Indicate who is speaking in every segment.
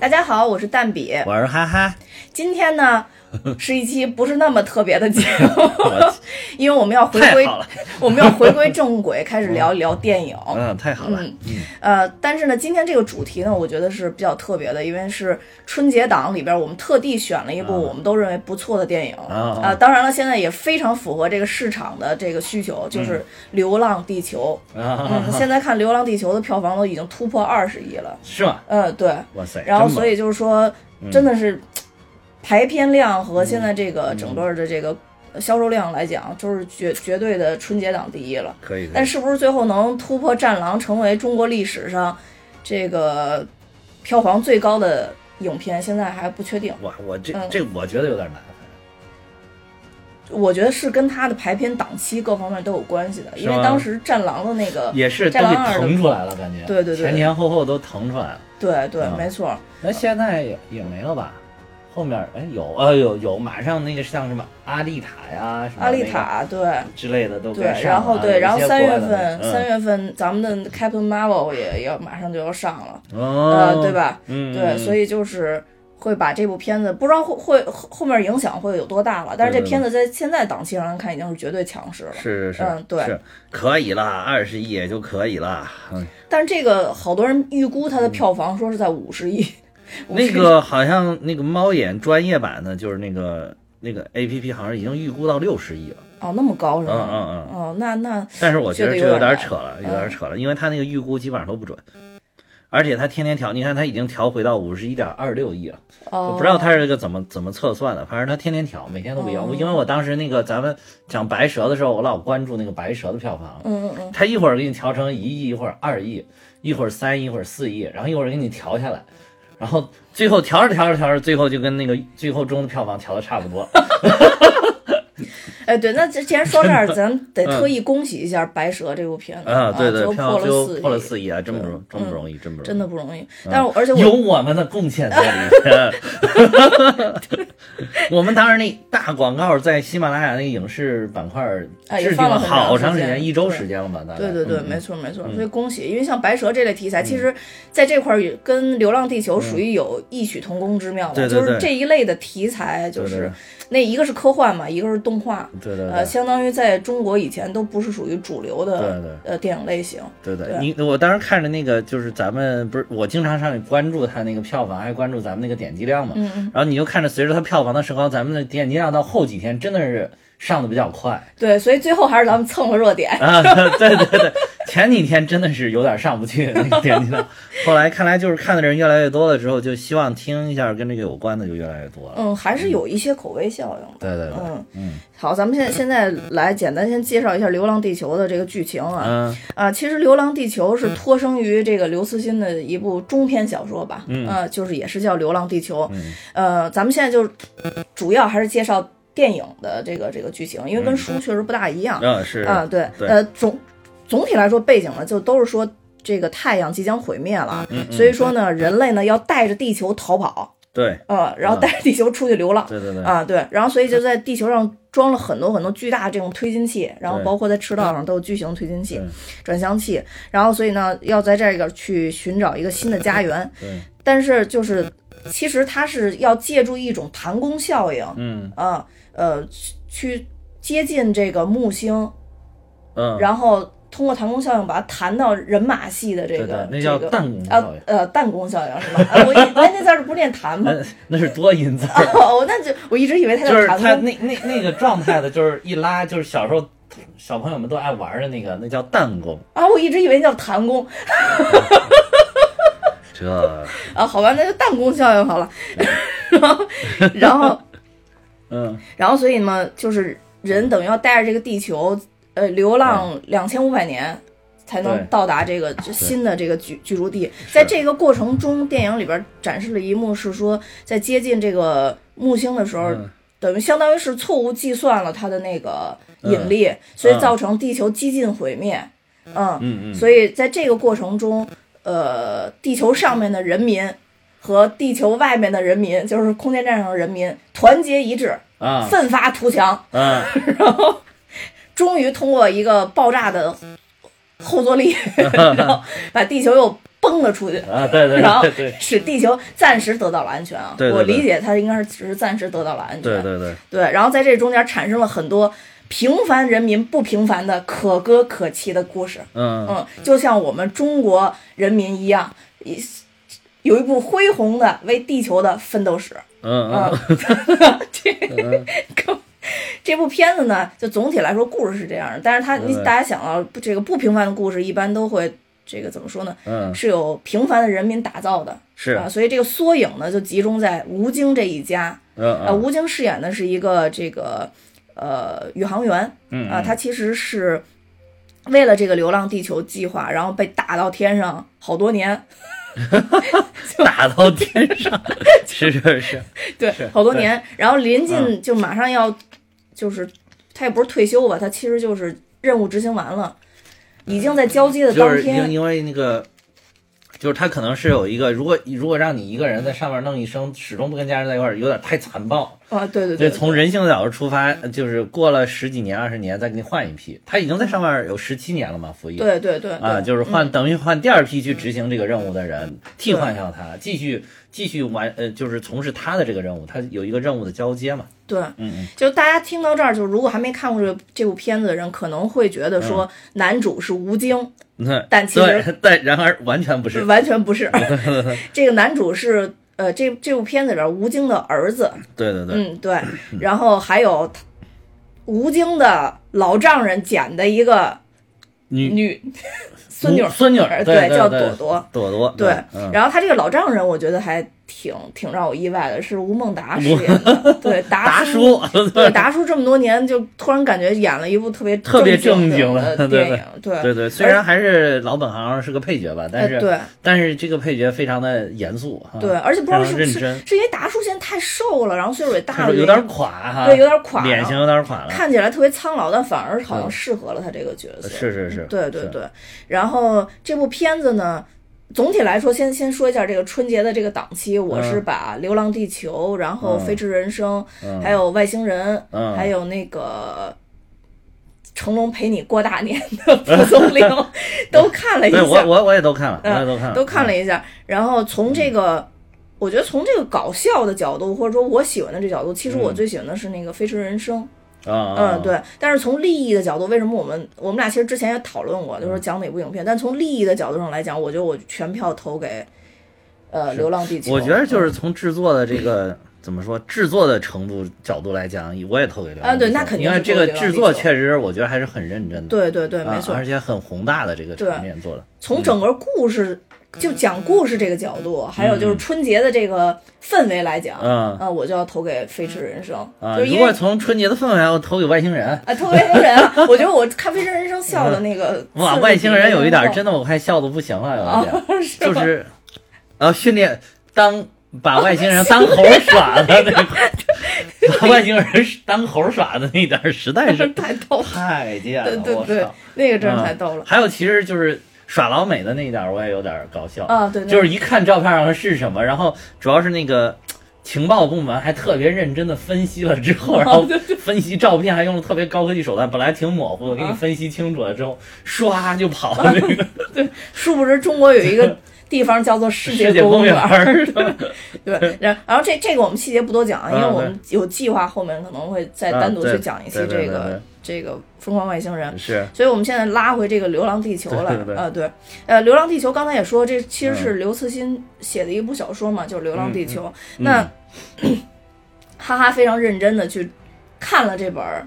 Speaker 1: 大家好，我是蛋比。
Speaker 2: 我是哈哈，
Speaker 1: 今天呢 是一期不是那么特别的节目，因为我们要回归我们要回归正轨，开始聊一聊电影。
Speaker 2: 嗯，太好了，
Speaker 1: 嗯呃，但是呢，今天这个主题呢，我觉得是比较特别的，因为是春节档里边，我们特地选了一部我们都认为不错的电影。
Speaker 2: 啊
Speaker 1: 呃，当然了，现在也非常符合这个市场的这个需求，就是《流浪地球》。现在看《流浪地球》的票房都已经突破二十亿了。
Speaker 2: 是吗？
Speaker 1: 嗯，对。
Speaker 2: 哇塞，
Speaker 1: 然后所以就是说，真的是排片量和现在这个整个的这个销售量来讲，就是绝绝对的春节档第一了。
Speaker 2: 可以，
Speaker 1: 但是不是最后能突破《战狼》，成为中国历史上这个票房最高的影片，现在还不确定。
Speaker 2: 哇，我这
Speaker 1: 嗯
Speaker 2: 这我觉得有点难，
Speaker 1: 我觉得是跟他的排片档期各方面都有关系的，因为当时《战狼》的那个，
Speaker 2: 也是都给
Speaker 1: 战狼二
Speaker 2: 腾出来了，感觉
Speaker 1: 对对对
Speaker 2: 前前后后都腾出来了。
Speaker 1: 对对，
Speaker 2: 嗯
Speaker 1: 没错。
Speaker 2: 那现在也也没了吧？后面哎有呃有有，马上那个像什么阿丽塔呀，什么
Speaker 1: 阿丽塔对。
Speaker 2: 之类的都该
Speaker 1: 对，然后对，然后三月份，
Speaker 2: 嗯
Speaker 1: 三月份咱们的 Captain Marvel 也要马上就要上了，
Speaker 2: 哦
Speaker 1: 呃，对？吧？
Speaker 2: 嗯，
Speaker 1: 对，所以就是会把这部片子，不知道会会后后面影响会有多大了，但是这片子在现在档期上来看已经是绝对强势了。
Speaker 2: 是是是，
Speaker 1: 嗯对
Speaker 2: 是可以了，二十亿也就可以了。嗯，
Speaker 1: 但是这个好多人预估它的票房说是在五十亿，
Speaker 2: 那个好像那个猫眼专业版的，就是那个那个 A P P 好像已经预估到六十亿了。
Speaker 1: 哦那么高是
Speaker 2: 嗯
Speaker 1: 吗？
Speaker 2: 嗯嗯。
Speaker 1: 哦，那那
Speaker 2: 但是我觉得这有
Speaker 1: 点
Speaker 2: 扯了，有点扯了，因为他那个预估基本上都不准，而且他天天调，你看他已经调回到五十一点二六亿了，
Speaker 1: 哦，
Speaker 2: 我不知道他是这个怎么怎么测算的，反正他天天调，每天都不一样。
Speaker 1: 哦。
Speaker 2: 因为我当时那个咱们讲白蛇的时候，我老关注那个白蛇的票房，
Speaker 1: 嗯嗯嗯，
Speaker 2: 他一会儿给你调成一亿，一会儿二亿，一会儿三亿，一会儿四亿，然后一会儿给你调下来，然后最后调着调着调着，最后就跟那个最后中的票房调的差不多。
Speaker 1: 哎对，那这既然说这儿，咱得特意恭喜一下《白蛇》这部片子
Speaker 2: 啊，对对，
Speaker 1: 破了四亿，
Speaker 2: 房破了四亿啊，真不容真不容易，真不容易，
Speaker 1: 真的不容易。但是而且我
Speaker 2: 有我们的贡献在里面。我们当时那大广告在喜马拉雅那个影视板块
Speaker 1: 哎也
Speaker 2: 制定
Speaker 1: 放了
Speaker 2: 好长
Speaker 1: 时间，
Speaker 2: 一周时间了吧？大概。
Speaker 1: 对对对，
Speaker 2: 嗯
Speaker 1: 没错没错，所以恭喜，因为像白蛇这类题材，其实在这块儿也跟《流浪地球》属于有异曲同工之妙的，就是这一类的题材，就是那一个是科幻嘛，一个是动画，呃，
Speaker 2: 对对呃
Speaker 1: 相当于在中国以前都不是属于主流的
Speaker 2: 对对
Speaker 1: 呃电影类型。
Speaker 2: 对对，
Speaker 1: 对
Speaker 2: 你我当时看着那个，就是咱们不是我经常上去关注它那个票房，还关注咱们那个点击量嘛。
Speaker 1: 嗯嗯，
Speaker 2: 然后你就看着随着它票房的升高，咱们的点击量到后几天真的是上的比较快
Speaker 1: 对，所以最后还是咱们蹭了热点。
Speaker 2: 啊！对对对，前几天真的是有点上不去那个点击量，后来看来就是看的人越来越多了之后，就希望听一下跟这个有关的就越来越多了。
Speaker 1: 嗯，还是有一些口碑效应的。
Speaker 2: 对对对，
Speaker 1: 嗯
Speaker 2: 嗯
Speaker 1: 好，咱们现在现在来简单先介绍一下《流浪地球》的这个剧情啊。
Speaker 2: 嗯
Speaker 1: 啊，其实《流浪地球》是脱生于这个刘慈欣的一部中篇小说吧，嗯，啊，就是也是叫《流浪地球》。
Speaker 2: 嗯
Speaker 1: 呃，咱们现在就主要还是介绍电影的这个这个剧情，因为跟书确实不大一样。
Speaker 2: 嗯是
Speaker 1: 啊，对，
Speaker 2: 对。
Speaker 1: 呃，总总体来说，背景呢就都是说这个太阳即将毁灭了，
Speaker 2: 嗯嗯
Speaker 1: 所以说呢，人类呢要带着地球逃跑，
Speaker 2: 对。
Speaker 1: 呃，然后带着地球出去流浪。
Speaker 2: 对对对，
Speaker 1: 啊，对，然后所以就在地球上装了很多很多巨大的这种推进器，然后包括在赤道上都有巨型推进器、转向器，然后所以呢，要在这个去寻找一个新的家园。
Speaker 2: 对，
Speaker 1: 但是就是其实它是要借助一种弹弓效应
Speaker 2: 嗯。
Speaker 1: 啊，呃，去去接近这个木星，
Speaker 2: 嗯，
Speaker 1: 然后通过弹弓效应把它弹到人马系的这个
Speaker 2: 对，那叫
Speaker 1: 这个
Speaker 2: 弹弓
Speaker 1: 啊
Speaker 2: 效应，
Speaker 1: 呃弹弓效应是吧？啊我以哎那字儿不是念弹吗？
Speaker 2: 那那是多音字儿。
Speaker 1: 哦，那就我一直以为它
Speaker 2: 就是
Speaker 1: 叫弹弓。
Speaker 2: 他那那那个状态的，就是一拉，就是小时候小朋友们都爱玩的那个，那叫弹弓。
Speaker 1: 啊，我一直以为叫弹弓
Speaker 2: 这，
Speaker 1: 啊，好吧，那就弹弓效应好了。然后，然后，
Speaker 2: 嗯，
Speaker 1: 然后，所以嘛，就是人等于要带着这个地球，呃，流浪两千五百年。才能到达这个新的这个居居住地，在这个过程中，电影里边展示了一幕是说，在接近这个木星的时候，
Speaker 2: 嗯。
Speaker 1: 等于相当于是错误计算了它的那个引力，所以造成地球几近毁灭。嗯
Speaker 2: 嗯嗯，
Speaker 1: 所以在这个过程中，呃，地球上面的人民和地球外面的人民，就是空间站上的人民，团结一致，
Speaker 2: 啊，
Speaker 1: 奋发图强，
Speaker 2: 嗯，
Speaker 1: 然后终于通过一个爆炸的后坐力，然后把地球又崩了出去，
Speaker 2: 啊，对对
Speaker 1: 然后使地球暂时得到了安全啊。
Speaker 2: 对对对。
Speaker 1: 我理解它应该是只是暂时得到了安全。
Speaker 2: 对对对，
Speaker 1: 对然后在这中间产生了很多平凡人民不平凡的可歌可泣的故事。
Speaker 2: 嗯。
Speaker 1: 嗯，就像我们中国人民一样，一有一部恢宏的为地球的奋斗史。
Speaker 2: 嗯
Speaker 1: 嗯
Speaker 2: 嗯，
Speaker 1: 这这部片子呢，就总体来说故事是这样的，但是它你大家想到这个不平凡的故事，一般都会这个怎么说呢？
Speaker 2: 嗯
Speaker 1: 是有平凡的人民打造的。
Speaker 2: 是
Speaker 1: 啊，所以这个缩影呢，就集中在吴京这一家。
Speaker 2: 嗯
Speaker 1: 啊，吴京饰演的是一个这个呃宇航员
Speaker 2: 嗯
Speaker 1: 啊，他其实是为了这个《流浪地球》计划，然后被打到天上好多年，
Speaker 2: 打到天上，是是是，
Speaker 1: 对，好多年，然后临
Speaker 2: 嗯。
Speaker 1: 近就马上要，就是他也不是退休吧，他其实就是任务执行完了，已经在交接的当天，
Speaker 2: 因因为那个。就是他可能是有一个，如果如果让你一个人在上面弄一生，始终不跟家人在一块儿，有点太残暴。
Speaker 1: 啊，对对
Speaker 2: 对，
Speaker 1: 对，
Speaker 2: 从人性的角度出发，就是过了十几年、二十年再给你换一批。他已经在上面有十七年了嘛，服役。
Speaker 1: 对对对
Speaker 2: 啊，就是换，等于换第二批去执行这个任务的人，替换掉他，继续继续完，呃，就是从事他的这个任务，他有一个任务的交接嘛。
Speaker 1: 对，
Speaker 2: 嗯嗯，
Speaker 1: 就大家听到这儿，就如果还没看过这这部片子的人，可能会觉得
Speaker 2: 嗯
Speaker 1: 说男主是吴京，
Speaker 2: 那
Speaker 1: 但其实，
Speaker 2: 但然而完全不是。
Speaker 1: 完全不是，这个男主是呃这这部片子里边吴京的儿子，
Speaker 2: 对对对，
Speaker 1: 嗯对，然后还有吴京的老丈人捡的一个
Speaker 2: 女
Speaker 1: 女 孙女儿，
Speaker 2: 孙女对对
Speaker 1: 叫朵朵。
Speaker 2: 朵朵，
Speaker 1: 对，
Speaker 2: 嗯，
Speaker 1: 然后他这个老丈人，我觉得还挺挺让我意外的，是吴孟达饰演的。对，达
Speaker 2: 达叔，
Speaker 1: 对达叔这么多年，就突然感觉演了一部特别
Speaker 2: 特别
Speaker 1: 正
Speaker 2: 正经
Speaker 1: 的电影。对
Speaker 2: 对对，虽然还是老本行，是个配角吧，但是
Speaker 1: 呃对
Speaker 2: 但是这个配角非常的严肃哈，
Speaker 1: 对，而且不知道是不是是因为达叔现在太瘦了，然后岁数也大了，
Speaker 2: 有点垮哈，
Speaker 1: 对有点垮
Speaker 2: 脸型有点垮了，
Speaker 1: 看起来特别苍老，但反而好像
Speaker 2: 嗯
Speaker 1: 适合了他这个角色。
Speaker 2: 是是是，是
Speaker 1: 对对对。然后这部片子呢，总体来说，先先说一下这个春节的这个档期，我是
Speaker 2: 嗯
Speaker 1: 把《流浪地球》，然后《
Speaker 2: 嗯
Speaker 1: 飞驰人生》
Speaker 2: 嗯
Speaker 1: 还有《外星人》
Speaker 2: 嗯
Speaker 1: 还有那个。成龙陪你过大年的蒲松龄 都看了一下，
Speaker 2: 我我我也都看了，我
Speaker 1: 嗯
Speaker 2: 也都看了，
Speaker 1: 都看了
Speaker 2: 嗯
Speaker 1: 一下。然后从这个，我觉得从这个搞笑的角度，或者说我喜欢的这角度，其实我
Speaker 2: 嗯
Speaker 1: 最喜欢的是那个《飞驰人生》。
Speaker 2: 啊，
Speaker 1: 嗯，对。但是从利益的角度，为什么我们我们俩其实之前也讨论过，就是讲哪部影片。但从利益的角度上来讲，我觉得我全票投给呃《流浪地球》。
Speaker 2: 我觉得就是从制作的这个。怎么说？制作的程度角度来讲，我也投给流浪
Speaker 1: 啊对那肯定是
Speaker 2: 因为这个制作确实我觉得还是很认真的，
Speaker 1: 对对对，没
Speaker 2: 啊
Speaker 1: 错。
Speaker 2: 而且很宏大的这个
Speaker 1: 对
Speaker 2: 场面做的。
Speaker 1: 从整个故事就讲故事这个角度，还有就是春节的这个氛围来讲，
Speaker 2: 嗯
Speaker 1: 啊，我就要投给《飞驰人生》
Speaker 2: 啊，
Speaker 1: 就是因为
Speaker 2: 如果从春节的氛围，我投给外星人。
Speaker 1: 啊，投给外星人啊，我觉得我看《飞驰人生》笑的那个
Speaker 2: 哇，外星人有一点真的，我快笑的不行了，有一
Speaker 1: 啊
Speaker 2: 点，，
Speaker 1: 是吧
Speaker 2: 就是，呃，训练当把外星人当猴耍的那个，把外星人当猴耍的那一点儿，实在是
Speaker 1: 太逗了，
Speaker 2: 太贱了，我
Speaker 1: 对对对
Speaker 2: 操！，
Speaker 1: 那个真是
Speaker 2: 嗯
Speaker 1: 太逗了
Speaker 2: 还有，其实就是耍老美的那一点儿，我也有点儿搞笑
Speaker 1: 啊，对，对。
Speaker 2: 就是一看照片上是什么，然后主要是那个情报部门还特别认真的分析了之后，然后分析照片还用了特别高科技手段，本来挺模糊的，给你分析清楚了之后，唰就跑了。那个
Speaker 1: 殊不知中国有一个地方叫做世
Speaker 2: 世界公
Speaker 1: 公园。对，然然后这这个我们细节不多讲啊，因为
Speaker 2: 嗯
Speaker 1: 我们有计划后面可能会再单独去讲一期
Speaker 2: 对对对
Speaker 1: 这个这个疯狂外星人。
Speaker 2: 是，
Speaker 1: 所以我们现在拉回这个《流浪地球》来，呃，对，呃，《流浪地球》刚才也说，这其实是刘慈欣写的一部小说嘛，就是《流浪地球》。
Speaker 2: 嗯
Speaker 1: 那、哈哈非常认真的去看了这本儿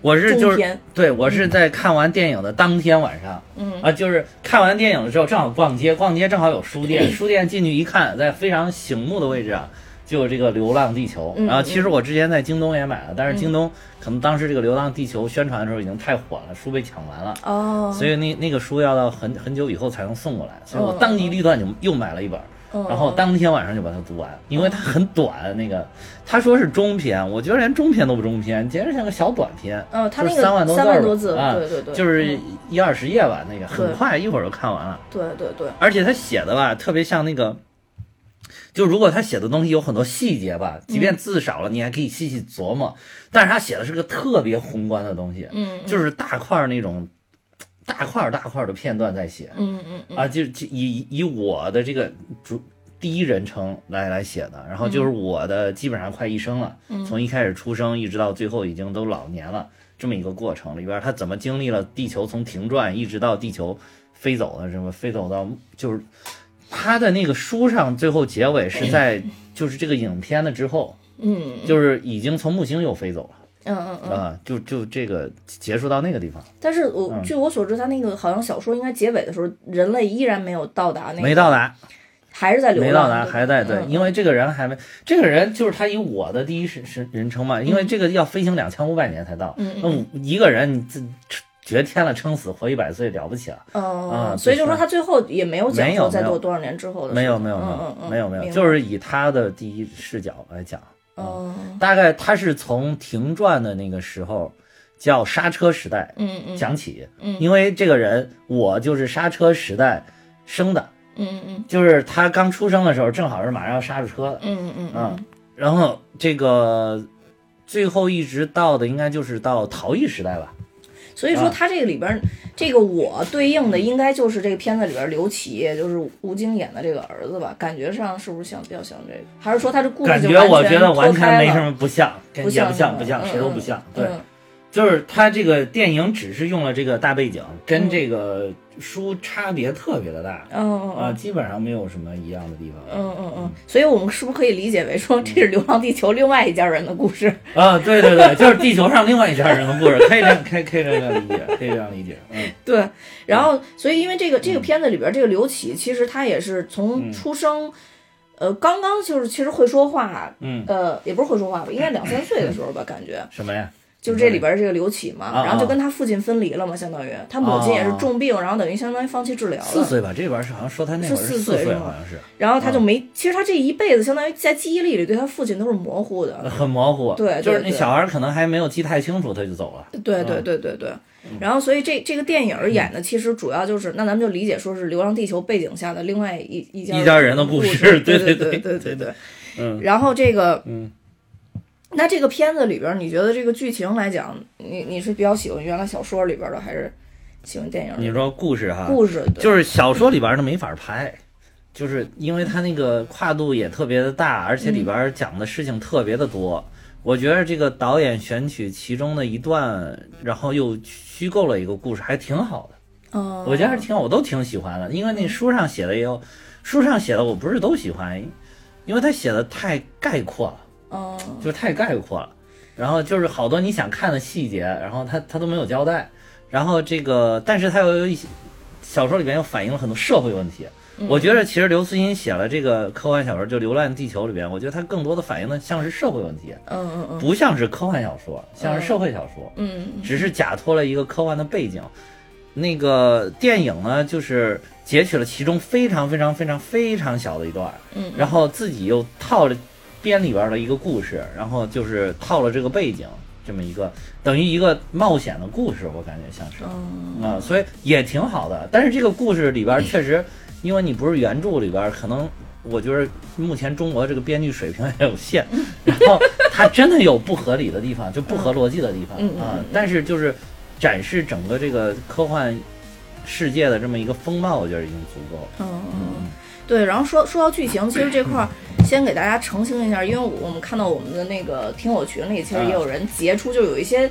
Speaker 2: 我是就是，对我是在看完电影的当天晚上，
Speaker 1: 嗯。
Speaker 2: 啊，就是看完电影的时候，正好逛街，逛街正好有书店，书店进去一看，在非常醒目的位置啊，就有这个《流浪地球》。
Speaker 1: 嗯
Speaker 2: 然后其实我之前在京东也买了，但是京东可能当时这个《流浪地球》宣传的时候已经太火了，书被抢完了。
Speaker 1: 哦，
Speaker 2: 所以那那个书要到很很久以后才能送过来，所以我
Speaker 1: 哦
Speaker 2: 当机立断就又买了一本，
Speaker 1: 嗯
Speaker 2: 然后当天晚上就把它读完，因为它很短。那个他说是中篇，我觉得连中篇都不中篇，简直像个小短篇。
Speaker 1: 嗯，他
Speaker 2: 就
Speaker 1: 那个
Speaker 2: 是三万多字
Speaker 1: 三万多字，
Speaker 2: 啊
Speaker 1: 对对对，
Speaker 2: 就是
Speaker 1: 嗯
Speaker 2: 一二十页吧，那个很快，一会儿就看完了。
Speaker 1: 对对对，
Speaker 2: 而且他写的吧，特别像那个，就如果他写的东西有很多细节吧，即
Speaker 1: 嗯
Speaker 2: 便字少了，你还可以细细琢磨。但是他写的是个特别宏观的东西，
Speaker 1: 嗯，
Speaker 2: 就是大块儿那种大块儿大块儿的片段在写。
Speaker 1: 嗯嗯嗯。
Speaker 2: 啊，就就以以我的这个主第一人称来来写的，然后就是我的基本上快一生了，从一开始出生一直到最后已经都老年了这么一个过程里边，他怎么经历了地球从停转一直到地球飞走的什么飞走到就是他的那个书上最后结尾是在就是这个影片的之后，
Speaker 1: 嗯。
Speaker 2: 就是已经从木星又飞走了。
Speaker 1: 嗯嗯嗯。
Speaker 2: 啊，就就这个结束到那个地方，
Speaker 1: 但是我据我所知，他那个好像小说应该结尾的时候，人类依然没有到达那个，
Speaker 2: 没到，达，
Speaker 1: 还是在流浪，
Speaker 2: 没到达，还在对，
Speaker 1: 嗯
Speaker 2: 因为这个人还没，这个人就是他以我的第一是是人称嘛，因为这个要飞行两千五百年才到，
Speaker 1: 嗯
Speaker 2: 那我一个人你这绝天了，撑死活一百岁了不起了，
Speaker 1: 嗯，
Speaker 2: 啊
Speaker 1: 所以就
Speaker 2: 就是
Speaker 1: 说他最后也没有讲说再多多少年之后的
Speaker 2: 没有没有没有
Speaker 1: 嗯嗯嗯，
Speaker 2: 没有没有，就是以他的第一视角来讲，
Speaker 1: 嗯
Speaker 2: 大概他是从停转的那个时候叫刹车时代
Speaker 1: 嗯嗯。
Speaker 2: 讲起，
Speaker 1: 嗯。
Speaker 2: 因为这个人我就是刹车时代生的。
Speaker 1: 嗯嗯。
Speaker 2: 就是他刚出生的时候，正好是马上要刹住车的，
Speaker 1: 嗯嗯。
Speaker 2: 啊
Speaker 1: 嗯
Speaker 2: 然后这个最后一直到的应该就是到陶艺时代吧？
Speaker 1: 所以说他这个里边儿这个我对应的应该就是这个片子里边儿刘琦，也就是吴京演的这个儿子吧？感觉上是不是像比较像这个？还是说他这故事
Speaker 2: 感
Speaker 1: 就
Speaker 2: 觉我觉得完全没什么不像，
Speaker 1: 不
Speaker 2: 像不像，不像，
Speaker 1: 嗯
Speaker 2: 谁都不像。对，
Speaker 1: 嗯
Speaker 2: 就是他这个电影只是用了这个大背景，跟这个书差别特别的大啊，
Speaker 1: 嗯嗯嗯
Speaker 2: 基本上没有什么一样的地方。
Speaker 1: 嗯嗯嗯，所以我们是不是可以理解为说这是《流浪地球》另外一家人的故事？
Speaker 2: 啊，对对对，就是地球上另外一家人的故事，可以这样，可以可以这样理解，可以这样理解。嗯，
Speaker 1: 对，然后所以因为这个这个片子里边这个刘启，其实他也是从出生，呃，刚刚就是其实会说话，
Speaker 2: 嗯
Speaker 1: 呃，也不是会说话吧，应该两三岁的时候吧，感觉
Speaker 2: 什么呀？
Speaker 1: 就是这里边这个刘启嘛，
Speaker 2: 啊
Speaker 1: 然后就跟他父亲分离了嘛，相当于他母亲也是重病，然后等于相当于放弃治疗了，
Speaker 2: 四岁吧，这边是好像说他那会儿
Speaker 1: 是
Speaker 2: 四岁，好像是。
Speaker 1: 然后他就没，其实他这一辈子相当于在记忆力里对他父亲都是模糊的，
Speaker 2: 很模糊，
Speaker 1: 对对
Speaker 2: 就是那小孩可能还没有记太清楚，他就走了。
Speaker 1: 对对对对对。然后，所以这这个电影演的其实主要就是，那咱们就理解说是《流浪地球》背景下的另外一一家
Speaker 2: 一家人的故
Speaker 1: 故
Speaker 2: 事。
Speaker 1: 对
Speaker 2: 对
Speaker 1: 对
Speaker 2: 对。对
Speaker 1: 对对。
Speaker 2: 嗯。
Speaker 1: 然后这个，
Speaker 2: 嗯，
Speaker 1: 那这个片子里边，你觉得这个剧情来讲，你你是比较喜欢原来小说里边的，还是喜欢电影
Speaker 2: 你说故事哈，
Speaker 1: 故事？
Speaker 2: 就是小说里边的没法拍，就是因为它那个跨度也特别的大，而且里边讲的事情特别的多。我觉得这个导演选取其中的一段，然后又虚构了一个故事，还挺好的。
Speaker 1: 哦，
Speaker 2: 我觉得还挺好，我都挺喜欢的。因为那书上写的也有，书上写的我不是都喜欢，因为他写的太概括了。
Speaker 1: 嗯
Speaker 2: 就是太概括了，然后就是好多你想看的细节，然后他他都没有交代，然后这个，但是他又有一些小说里边又反映了很多社会问题。我觉得其实刘慈欣写了这个科幻小说，就《流浪地球》里边，我觉得他更多的反映的像是社会问题，
Speaker 1: 嗯嗯嗯
Speaker 2: 不像是科幻小说，像是社会小说，
Speaker 1: 嗯
Speaker 2: 只是假托了一个科幻的背景。那个电影呢，就是截取了其中非常非常非常非常小的一段，
Speaker 1: 嗯，
Speaker 2: 然后自己又套了编里边的一个故事，然后就是套了这个背景，这么一个等于一个冒险的故事，我感觉像是
Speaker 1: 嗯
Speaker 2: 啊、所以也挺好的。但是这个故事里边确实，因为你不是原著里边，可能我觉得目前中国这个编剧水平也有限，然后它真的有不合理的地方，就不合逻辑的地方啊。但是就是展示整个这个科幻世界的这么一个风貌，我觉得已经足够了。
Speaker 1: 嗯嗯，对。然后说说到剧情，其实这块儿先给大家澄清一下，因为我们看到我们的那个听友群里，其实也有人截出，就有一些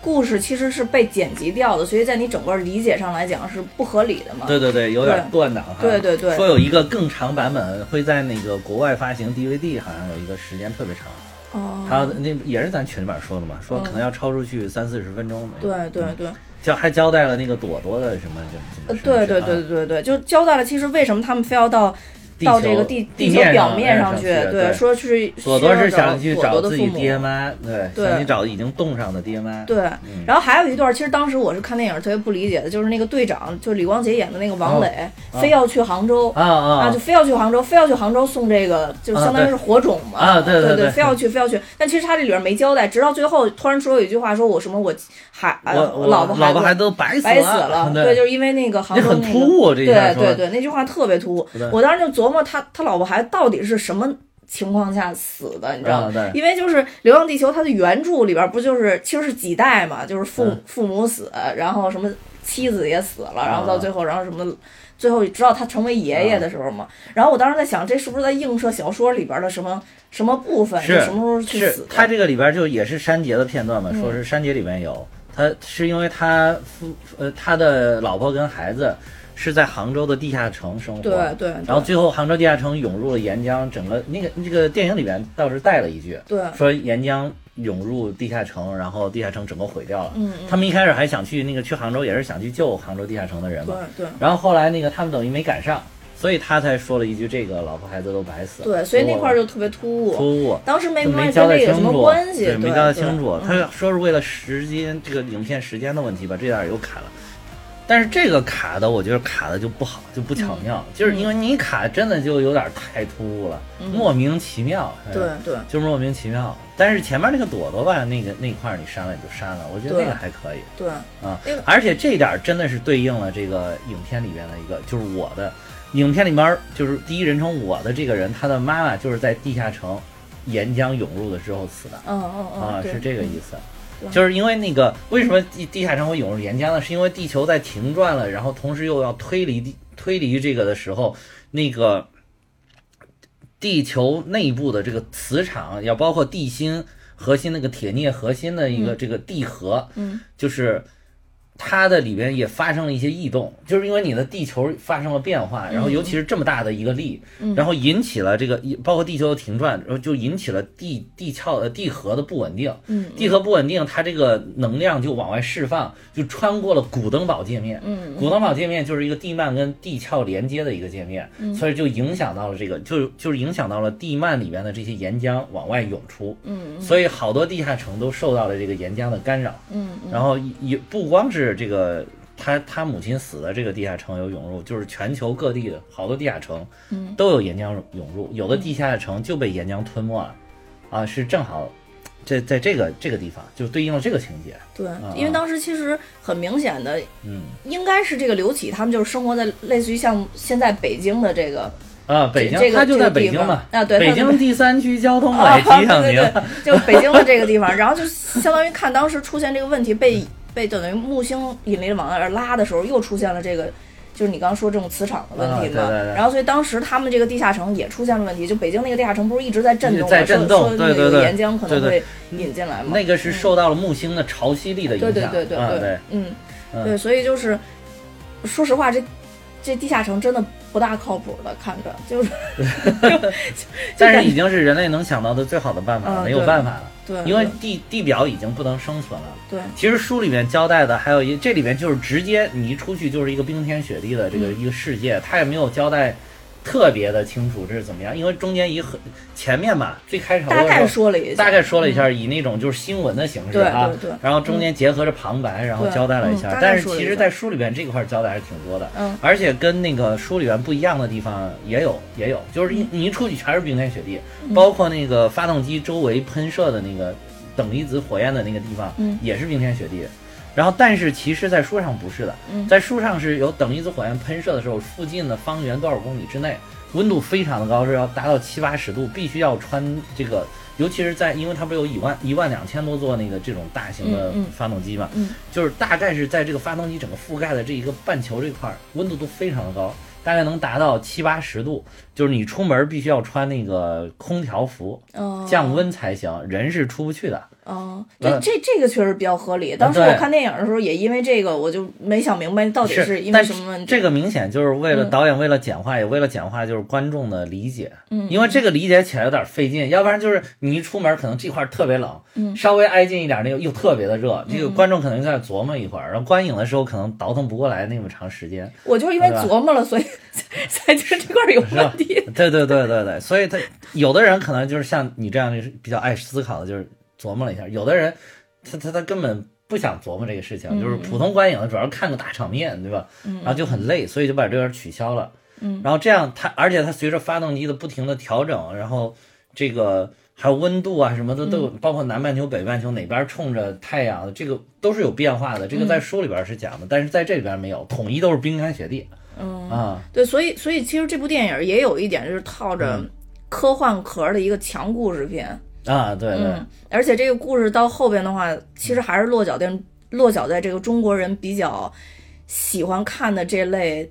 Speaker 1: 故事其实是被剪辑掉的，所以在你整个理解上来讲是不合理的嘛。
Speaker 2: 对对对，有点断档哈。
Speaker 1: 对对对
Speaker 2: 说有一个更长版本会在那个国外发行 DVD，好像有一个时间特别长。
Speaker 1: 哦，
Speaker 2: 还有那也是咱群里面说的嘛，说
Speaker 1: 嗯
Speaker 2: 可能要超出去三四十分钟。
Speaker 1: 对对对，
Speaker 2: 交还交代了那个朵朵的什么什么。
Speaker 1: 呃对对对对对对，就交代了其实为什么他们非要到。到这个地
Speaker 2: 地
Speaker 1: 球表面
Speaker 2: 上
Speaker 1: 去，
Speaker 2: 对，
Speaker 1: 说是
Speaker 2: 索多是想
Speaker 1: 去
Speaker 2: 找自己爹妈，对，
Speaker 1: 对
Speaker 2: 想去找已经冻上的爹妈。
Speaker 1: 对，然后还有一段，其实当时我是看电影特别不理解的，就是那个队长，就是李光洁演的那个王磊，非要去杭州
Speaker 2: 啊啊
Speaker 1: 就非要去杭州，非要去杭州送这个，就相当于是火种嘛，
Speaker 2: 啊对
Speaker 1: 对
Speaker 2: 对，
Speaker 1: 非要去非要去，但其实他这里边没交代，直到最后突然说有一句话，说我什么我还
Speaker 2: 我
Speaker 1: 老婆
Speaker 2: 老婆还都白
Speaker 1: 白
Speaker 2: 死
Speaker 1: 了，
Speaker 2: 对，
Speaker 1: 就是因为那个杭州
Speaker 2: 那突兀，这
Speaker 1: 对对对，那句话特别突兀，我当时就琢磨他他老婆。孩子到底是什么情况下死的？你知道
Speaker 2: 吗？
Speaker 1: 因为就是《流浪地球》，它的原著里边不就是其实是几代嘛，就是父、
Speaker 2: 嗯、
Speaker 1: 父母死，然后什么妻子也死了，然后到最后，然后什么，最后直到他成为爷爷的时候嘛。然后我当时在想，这是不是在映射小说里边的什么什么部分？
Speaker 2: 是
Speaker 1: 什么时候去
Speaker 2: 是
Speaker 1: 死？
Speaker 2: 他这个里边就也是删节的片段嘛，
Speaker 1: 嗯
Speaker 2: 说是删节里面有他是因为他夫呃他的老婆跟孩子是在杭州的地下城生活，
Speaker 1: 对对，
Speaker 2: 然后最后杭州地下城涌入了岩浆，整个那个那个电影里边倒是带了一句，
Speaker 1: 对，
Speaker 2: 说岩浆涌入地下城，然后地下城整个毁掉了。
Speaker 1: 嗯嗯，
Speaker 2: 他们一开始还想去那个去杭州，也是想去救杭州地下城的人
Speaker 1: 对
Speaker 2: 嘛。
Speaker 1: 对。
Speaker 2: 然后后来那个他们等于没赶上，所以他才说了一句：“这个老婆孩子都白死了。”
Speaker 1: 对，所以那块儿就特别突兀。
Speaker 2: 突兀，
Speaker 1: 当时没
Speaker 2: 没交代清楚，
Speaker 1: 关系，对，
Speaker 2: 没交代清楚。他说是为了时间，这个影片时间的问题，把这点儿又砍了。但是这个卡的，我觉得卡的就不好，就不巧妙，就是因为你卡真的就有点太突兀了，
Speaker 1: 嗯
Speaker 2: 莫名其妙。哎
Speaker 1: 对对
Speaker 2: 就莫名其妙。但是前面那个朵朵吧，那个那块儿你删了也就删了，我觉得那个还可以
Speaker 1: 对，
Speaker 2: 啊
Speaker 1: 那个。
Speaker 2: 而且这点儿真的是对应了这个影片里边的一个，就是我的影片里面就是第一人称我的这个人，他的妈妈就是在地下城岩浆涌入的时候死的。
Speaker 1: 嗯嗯嗯，
Speaker 2: 啊，是这个意思
Speaker 1: 对，
Speaker 2: 就是因为那个为什么地地下城会涌入岩浆呢？是因为地球在停转了，然后同时又要推离地推离这个的时候，那个地球内部的这个磁场，要包括地心核心那个铁镍核心的一个这个地核，
Speaker 1: 嗯，
Speaker 2: 就是。它的里边也发生了一些异动，就是因为你的地球发生了变化，然后尤其是这么大的一个力，然后引起了这个，包括地球的停转，然后就引起了地地壳呃地核的不稳定，
Speaker 1: 嗯，
Speaker 2: 地核不稳定，它这个能量就往外释放，就穿过了古登堡界面，
Speaker 1: 嗯，
Speaker 2: 古登堡界面就是一个地幔跟地壳连接的一个界面，所以就影响到了这个，就就是影响到了地幔里边的这些岩浆往外涌出，
Speaker 1: 嗯
Speaker 2: 所以好多地下城都受到了这个岩浆的干扰，
Speaker 1: 嗯。
Speaker 2: 然后也不光是这个他他母亲死的这个地下城有涌入，就是全球各地的好多地下城，
Speaker 1: 嗯，
Speaker 2: 都有岩浆涌入，有的地下城就被岩浆吞没了，啊，是正好这在这个这个地方就对应了这个情节，
Speaker 1: 对
Speaker 2: 啊，
Speaker 1: 因为当时其实很明显的，
Speaker 2: 嗯。
Speaker 1: 应该是这个刘启他们就是生活在类似于像现在北京的这个
Speaker 2: 啊，北京
Speaker 1: 这个
Speaker 2: 他就在北京嘛，
Speaker 1: 啊对
Speaker 2: 北京第三区交通
Speaker 1: 啊
Speaker 2: 委提醒
Speaker 1: 对
Speaker 2: 您，
Speaker 1: 对对，就北京的这个地方，然后就相当于看当时出现这个问题被被等于木星引力往那儿拉的时候，又出现了这个。就是你刚刚说这种磁场的问题嘛，
Speaker 2: 啊对对对
Speaker 1: 然后所以当时他们这个地下城也出现了问题，就北京那个地下城不是一直在震动吗？
Speaker 2: 在震动对对对
Speaker 1: 岩浆可能会引进来嘛。
Speaker 2: 那个是受到了木星的潮汐力的影响，
Speaker 1: 对对对对
Speaker 2: 啊
Speaker 1: 对，嗯，
Speaker 2: 嗯
Speaker 1: 对，所以就是说实话，这这地下城真的不大靠谱的，看着就是，
Speaker 2: 但是已经是人类能想到的最好的办法了，
Speaker 1: 嗯
Speaker 2: 没有办法了，
Speaker 1: 对，
Speaker 2: 因为地地表已经不能生存了。
Speaker 1: 对。
Speaker 2: 其实书里面交代的还有一，这里面就是直接你一出去就是一个冰天雪地的这个一个世界，他也没有交代特别的清楚这是怎么样，因为中间一很前面嘛，最开头
Speaker 1: 大概说了一下，
Speaker 2: 大概说了一下，以那种就是新闻的形式啊，
Speaker 1: 对对
Speaker 2: 然后中间结合着旁白，然后交代了一下但是其实，在书里边这块交代还是挺多的，
Speaker 1: 嗯。
Speaker 2: 而且跟那个书里边不一样的地方也有，也有，就是你一出去全是冰天雪地，包括那个发动机周围喷射的那个等离子火焰的那个地方，
Speaker 1: 嗯。
Speaker 2: 也是冰天雪地。然后，但是其实，在书上不是的，
Speaker 1: 嗯。
Speaker 2: 在书上是有等离子火焰喷射的时候，附近的方圆多少公里之内，温度非常的高，是要达到七八十度，必须要穿这个，尤其是在，因为它不是有一万一万两千多座那个这种大型的发动机嘛，
Speaker 1: 嗯。
Speaker 2: 就是大概是在这个发动机整个覆盖的这一个半球这块儿，温度都非常的高，大概能达到七八十度，就是你出门必须要穿那个空调服，
Speaker 1: 哦。
Speaker 2: 降温才行，人是出不去的。
Speaker 1: 哦，
Speaker 2: 呃
Speaker 1: 这这这个确实比较合理。当时我看电影的时候，也因为这个，我就没想明白到底
Speaker 2: 是，
Speaker 1: 因为什么问题。
Speaker 2: 这个明显就是为了
Speaker 1: 嗯
Speaker 2: 导演为了简化，也为了简化就是观众的理解。
Speaker 1: 嗯
Speaker 2: 因为这个理解起来有点费劲，要不然就是你一出门可能这块特别冷，
Speaker 1: 嗯
Speaker 2: 稍微挨近一点那个又特别的热，这个观众可能在那琢磨一会儿，然后观影的时候可能倒腾不过来那么长时间。
Speaker 1: 我就是因为琢磨了，所以才觉得这块有问题。
Speaker 2: 对对对对对，所以他有的人可能就是像你这样的比较爱思考的，就是琢磨了一下；有的人他他他根本不想琢磨这个事情，就是普通观影的，主要是看个大场面，对吧？然后就很累，所以就把这边取消了。
Speaker 1: 嗯，
Speaker 2: 然后这样它，而且它随着发动机的不停的调整，然后这个还有温度啊什么的都有，包括南半球、北半球哪边冲着太阳，这个都是有变化的。这个在书里边是讲的，但是在这里边没有，统一都是冰天雪地。
Speaker 1: 嗯，
Speaker 2: 啊，
Speaker 1: 对，所以所以其实这部电影也有一点就是套着
Speaker 2: 嗯
Speaker 1: 科幻壳的一个强故事片。
Speaker 2: 啊，对对，
Speaker 1: 嗯，而且这个故事到后边的话，其实还是落脚在落脚在这个中国人比较喜欢看的这类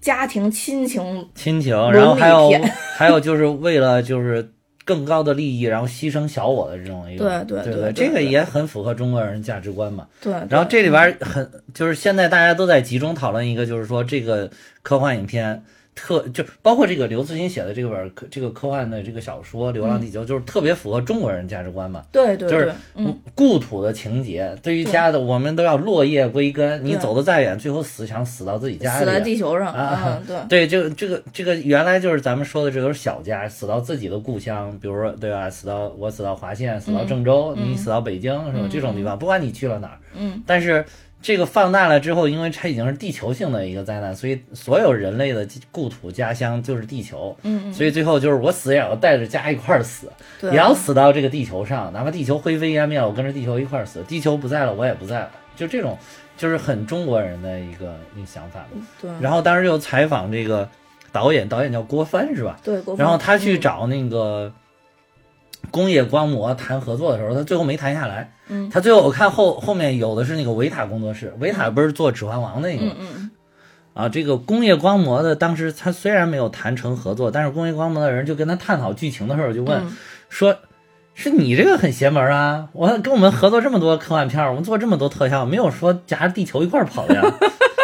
Speaker 1: 家庭亲情
Speaker 2: 亲情，然后还有还有就是为了就是更高的利益，然后牺牲小我的这种一个，
Speaker 1: 对对
Speaker 2: 对
Speaker 1: 对对对
Speaker 2: 这个也很符合中国人价值观嘛。
Speaker 1: 对，
Speaker 2: 然后这里边很就是现在大家都在集中讨论一个，就是说这个科幻影片特就包括这个刘慈欣写的这个本科这个科幻的这个小说《流浪地球》，就是特别符合中国人价值观嘛。
Speaker 1: 对对
Speaker 2: 就是，
Speaker 1: 嗯，
Speaker 2: 故土的情节，对于家的我们都要落叶归根。你走得再远，最后死想死到自己家
Speaker 1: 死在
Speaker 2: 里。
Speaker 1: 地球上，
Speaker 2: 啊
Speaker 1: 嗯，对。
Speaker 2: 对，这个这个这个原来就是咱们说的这都是小家，死到自己的故乡，比如说对吧？死到我死到华县，死到郑州，你死到北京是吧？
Speaker 1: 嗯
Speaker 2: 这种地方，不管你去了哪儿，
Speaker 1: 嗯，
Speaker 2: 但是这个放大了之后，因为它已经是地球性的一个灾难，所以所有人类的故土家乡就是地球，
Speaker 1: 嗯，
Speaker 2: 所以最后就是我死也要带着家一块儿死，也要死到这个地球上，哪怕地球灰飞烟灭了，我跟着地球一块儿死，地球不在了，我也不在了，就这种就是很中国人的一个一个想法然后当时又采访这个导演，导演叫郭帆是吧？然后他去
Speaker 1: 嗯。
Speaker 2: 找那个工业光魔谈合作的时候，他最后没谈下来。
Speaker 1: 嗯
Speaker 2: 他最后我看后后面有的是那个维塔工作室，维塔不是做《指环王》那个、
Speaker 1: 嗯嗯
Speaker 2: 啊？这个工业光魔的当时他虽然没有谈成合作，但是工业光魔的人就跟他探讨剧情的时候就问、
Speaker 1: 嗯
Speaker 2: 说。是你这个很邪门啊！我跟我们合作这么多科幻片，我们做这么多特效，没有说夹着地球一块跑的呀，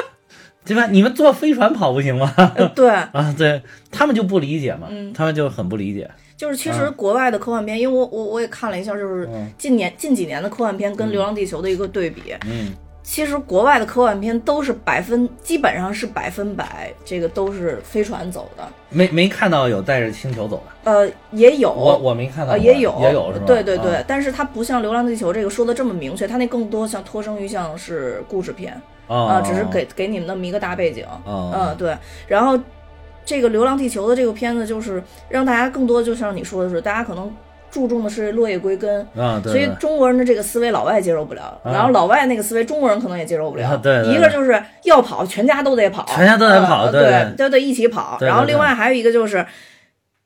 Speaker 2: 对吧？你们坐飞船跑不行吗？
Speaker 1: 嗯，对，
Speaker 2: 啊，对他们就不理解嘛，
Speaker 1: 嗯
Speaker 2: 他们就很不理解。
Speaker 1: 就是其实国外的科幻片，因为我我我也看了一下，就是
Speaker 2: 嗯。
Speaker 1: 近年近几年的科幻片跟《流浪地球》的一个对比，
Speaker 2: 嗯，
Speaker 1: 其实国外的科幻片都是百分，基本上是百分百，这个都是飞船走的，
Speaker 2: 没没看到有带着星球走的，
Speaker 1: 呃，也有，
Speaker 2: 我我没看到
Speaker 1: 呃，也有，
Speaker 2: 也有是吧？
Speaker 1: 对对对，
Speaker 2: 啊。
Speaker 1: 但是它不像《流浪地球》这个说的这么明确，它那更多像脱生于像是故事片啊、
Speaker 2: 啊，
Speaker 1: 只是给给你们那么一个大背景，
Speaker 2: 啊，
Speaker 1: 嗯，对。然后这个《流浪地球》的这个片子，就是让大家更多，就像你说的是，大家可能注重的是落叶归根。
Speaker 2: 啊，对，
Speaker 1: 所以中国人的这个思维，老外接受不了；
Speaker 2: 啊
Speaker 1: 然后老外那个思维，中国人可能也接受不了。
Speaker 2: 啊对
Speaker 1: 一个就是要跑，全家都得跑，
Speaker 2: 全家都得跑
Speaker 1: 呃
Speaker 2: 对
Speaker 1: 对都得一起跑。然后另外还有一个就是，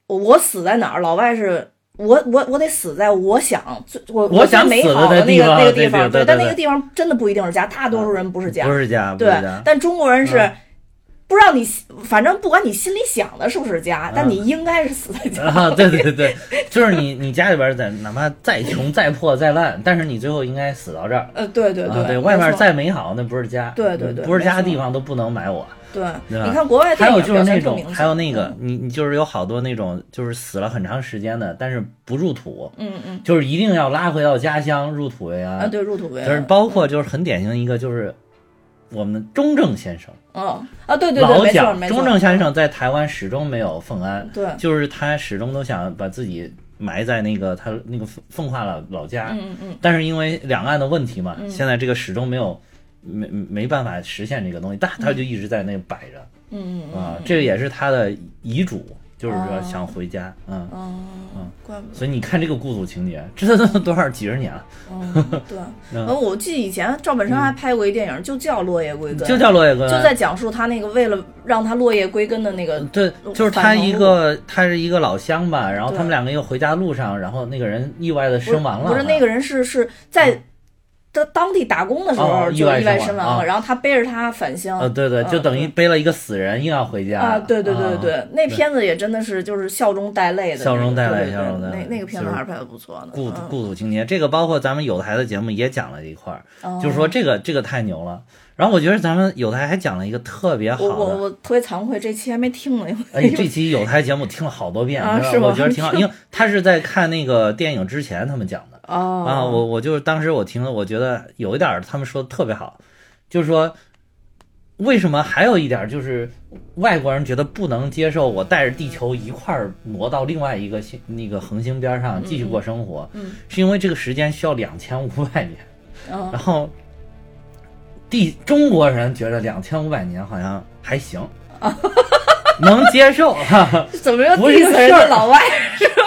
Speaker 1: 我死在哪儿，老外是。我我我得死在我想最我
Speaker 2: 我想
Speaker 1: 最美好的那个
Speaker 2: 那
Speaker 1: 个地方，
Speaker 2: 对
Speaker 1: 但那个地方真的不一定是家，大多数人不是家，
Speaker 2: 不是家，
Speaker 1: 对，，但中国人是
Speaker 2: 嗯
Speaker 1: 不知道你，反正不管你心里想的是不是家，但你应该是死在家。
Speaker 2: 啊，对对对，就是你你家里边儿在哪怕再穷再破再烂，但是你最后应该死到这儿。
Speaker 1: 呃，对对
Speaker 2: 啊，对外面再美好，那不是家，
Speaker 1: 对对对
Speaker 2: 不是家的地方都不能买我。
Speaker 1: 对，
Speaker 2: 对
Speaker 1: 你看国外
Speaker 2: 还有就是那种还有那个
Speaker 1: 嗯，
Speaker 2: 你你就是有好多那种就是死了很长时间的，但是不入土，
Speaker 1: 嗯嗯
Speaker 2: 就是一定要拉回到家乡入土为安
Speaker 1: 啊，
Speaker 2: 安。
Speaker 1: 对入土为安，
Speaker 2: 就是包括就是很典型的一个就是我们中正先生，
Speaker 1: 嗯啊，对对对，
Speaker 2: 老蒋中正先生在台湾始终没有奉安，
Speaker 1: 对，
Speaker 2: 就是他始终都想把自己埋在那个他那个奉奉化老老家，
Speaker 1: 嗯嗯嗯，
Speaker 2: 但是因为两岸的问题嘛，现在这个始终没有没没办法实现这个东西，但他就一直在那摆着。
Speaker 1: 嗯嗯
Speaker 2: 啊，这个也是他的遗嘱，就是说
Speaker 1: 哦
Speaker 2: 想回家，嗯。
Speaker 1: 嗯嗯，怪不得，
Speaker 2: 所以你看这个故土情节，这都多少几十年了，
Speaker 1: 嗯对。
Speaker 2: 嗯
Speaker 1: 然后我记得以前赵本山还拍过一电影，就叫《落叶归根》，
Speaker 2: 就叫落叶归根。
Speaker 1: 就在讲述他那个为了让他落叶归根的那个，
Speaker 2: 对，就是他一个，他是一个老乡吧，然后他们两个又回家路上，然后那个人意外的身亡了。
Speaker 1: 不是那个人是是在在当地打工的时候就意外
Speaker 2: 身亡
Speaker 1: 了，然后他背着他返乡。
Speaker 2: 呃，对对，
Speaker 1: 嗯
Speaker 2: 就等于背了一个死人，硬要回家
Speaker 1: 啊，对对对
Speaker 2: 啊
Speaker 1: 对，那片子也真的是就是笑中带泪的，
Speaker 2: 笑中带泪笑中带泪
Speaker 1: 那那个片子还是拍的不错的。
Speaker 2: 故
Speaker 1: 嗯
Speaker 2: 故土情节，这个包括咱们有台的节目也讲了一块儿，
Speaker 1: 哦
Speaker 2: 就是说这个这个太牛了。然后我觉得咱们有台还讲了一个特别好
Speaker 1: 我我
Speaker 2: 的，
Speaker 1: 我特别惭愧，这期还没听呢。
Speaker 2: 哎，这期有台节目听了好多遍，
Speaker 1: 是吗
Speaker 2: 我觉得挺好，因为他是在看那个电影之前他们讲的。
Speaker 1: 哦
Speaker 2: 啊，我我就是当时我听了，我觉得有一点儿他们说的特别好，就是说为什么还有一点儿就是外国人觉得不能接受我带着地球一块儿挪到另外一个星那个恒星边上继续过生活，
Speaker 1: 嗯
Speaker 2: 是因为这个时间需要两千五百年，
Speaker 1: 嗯
Speaker 2: 然后地中国人觉得两千五百年好像还行。能接受哈，
Speaker 1: 怎么又
Speaker 2: 不是一
Speaker 1: diss 人
Speaker 2: 个事儿
Speaker 1: 家老外？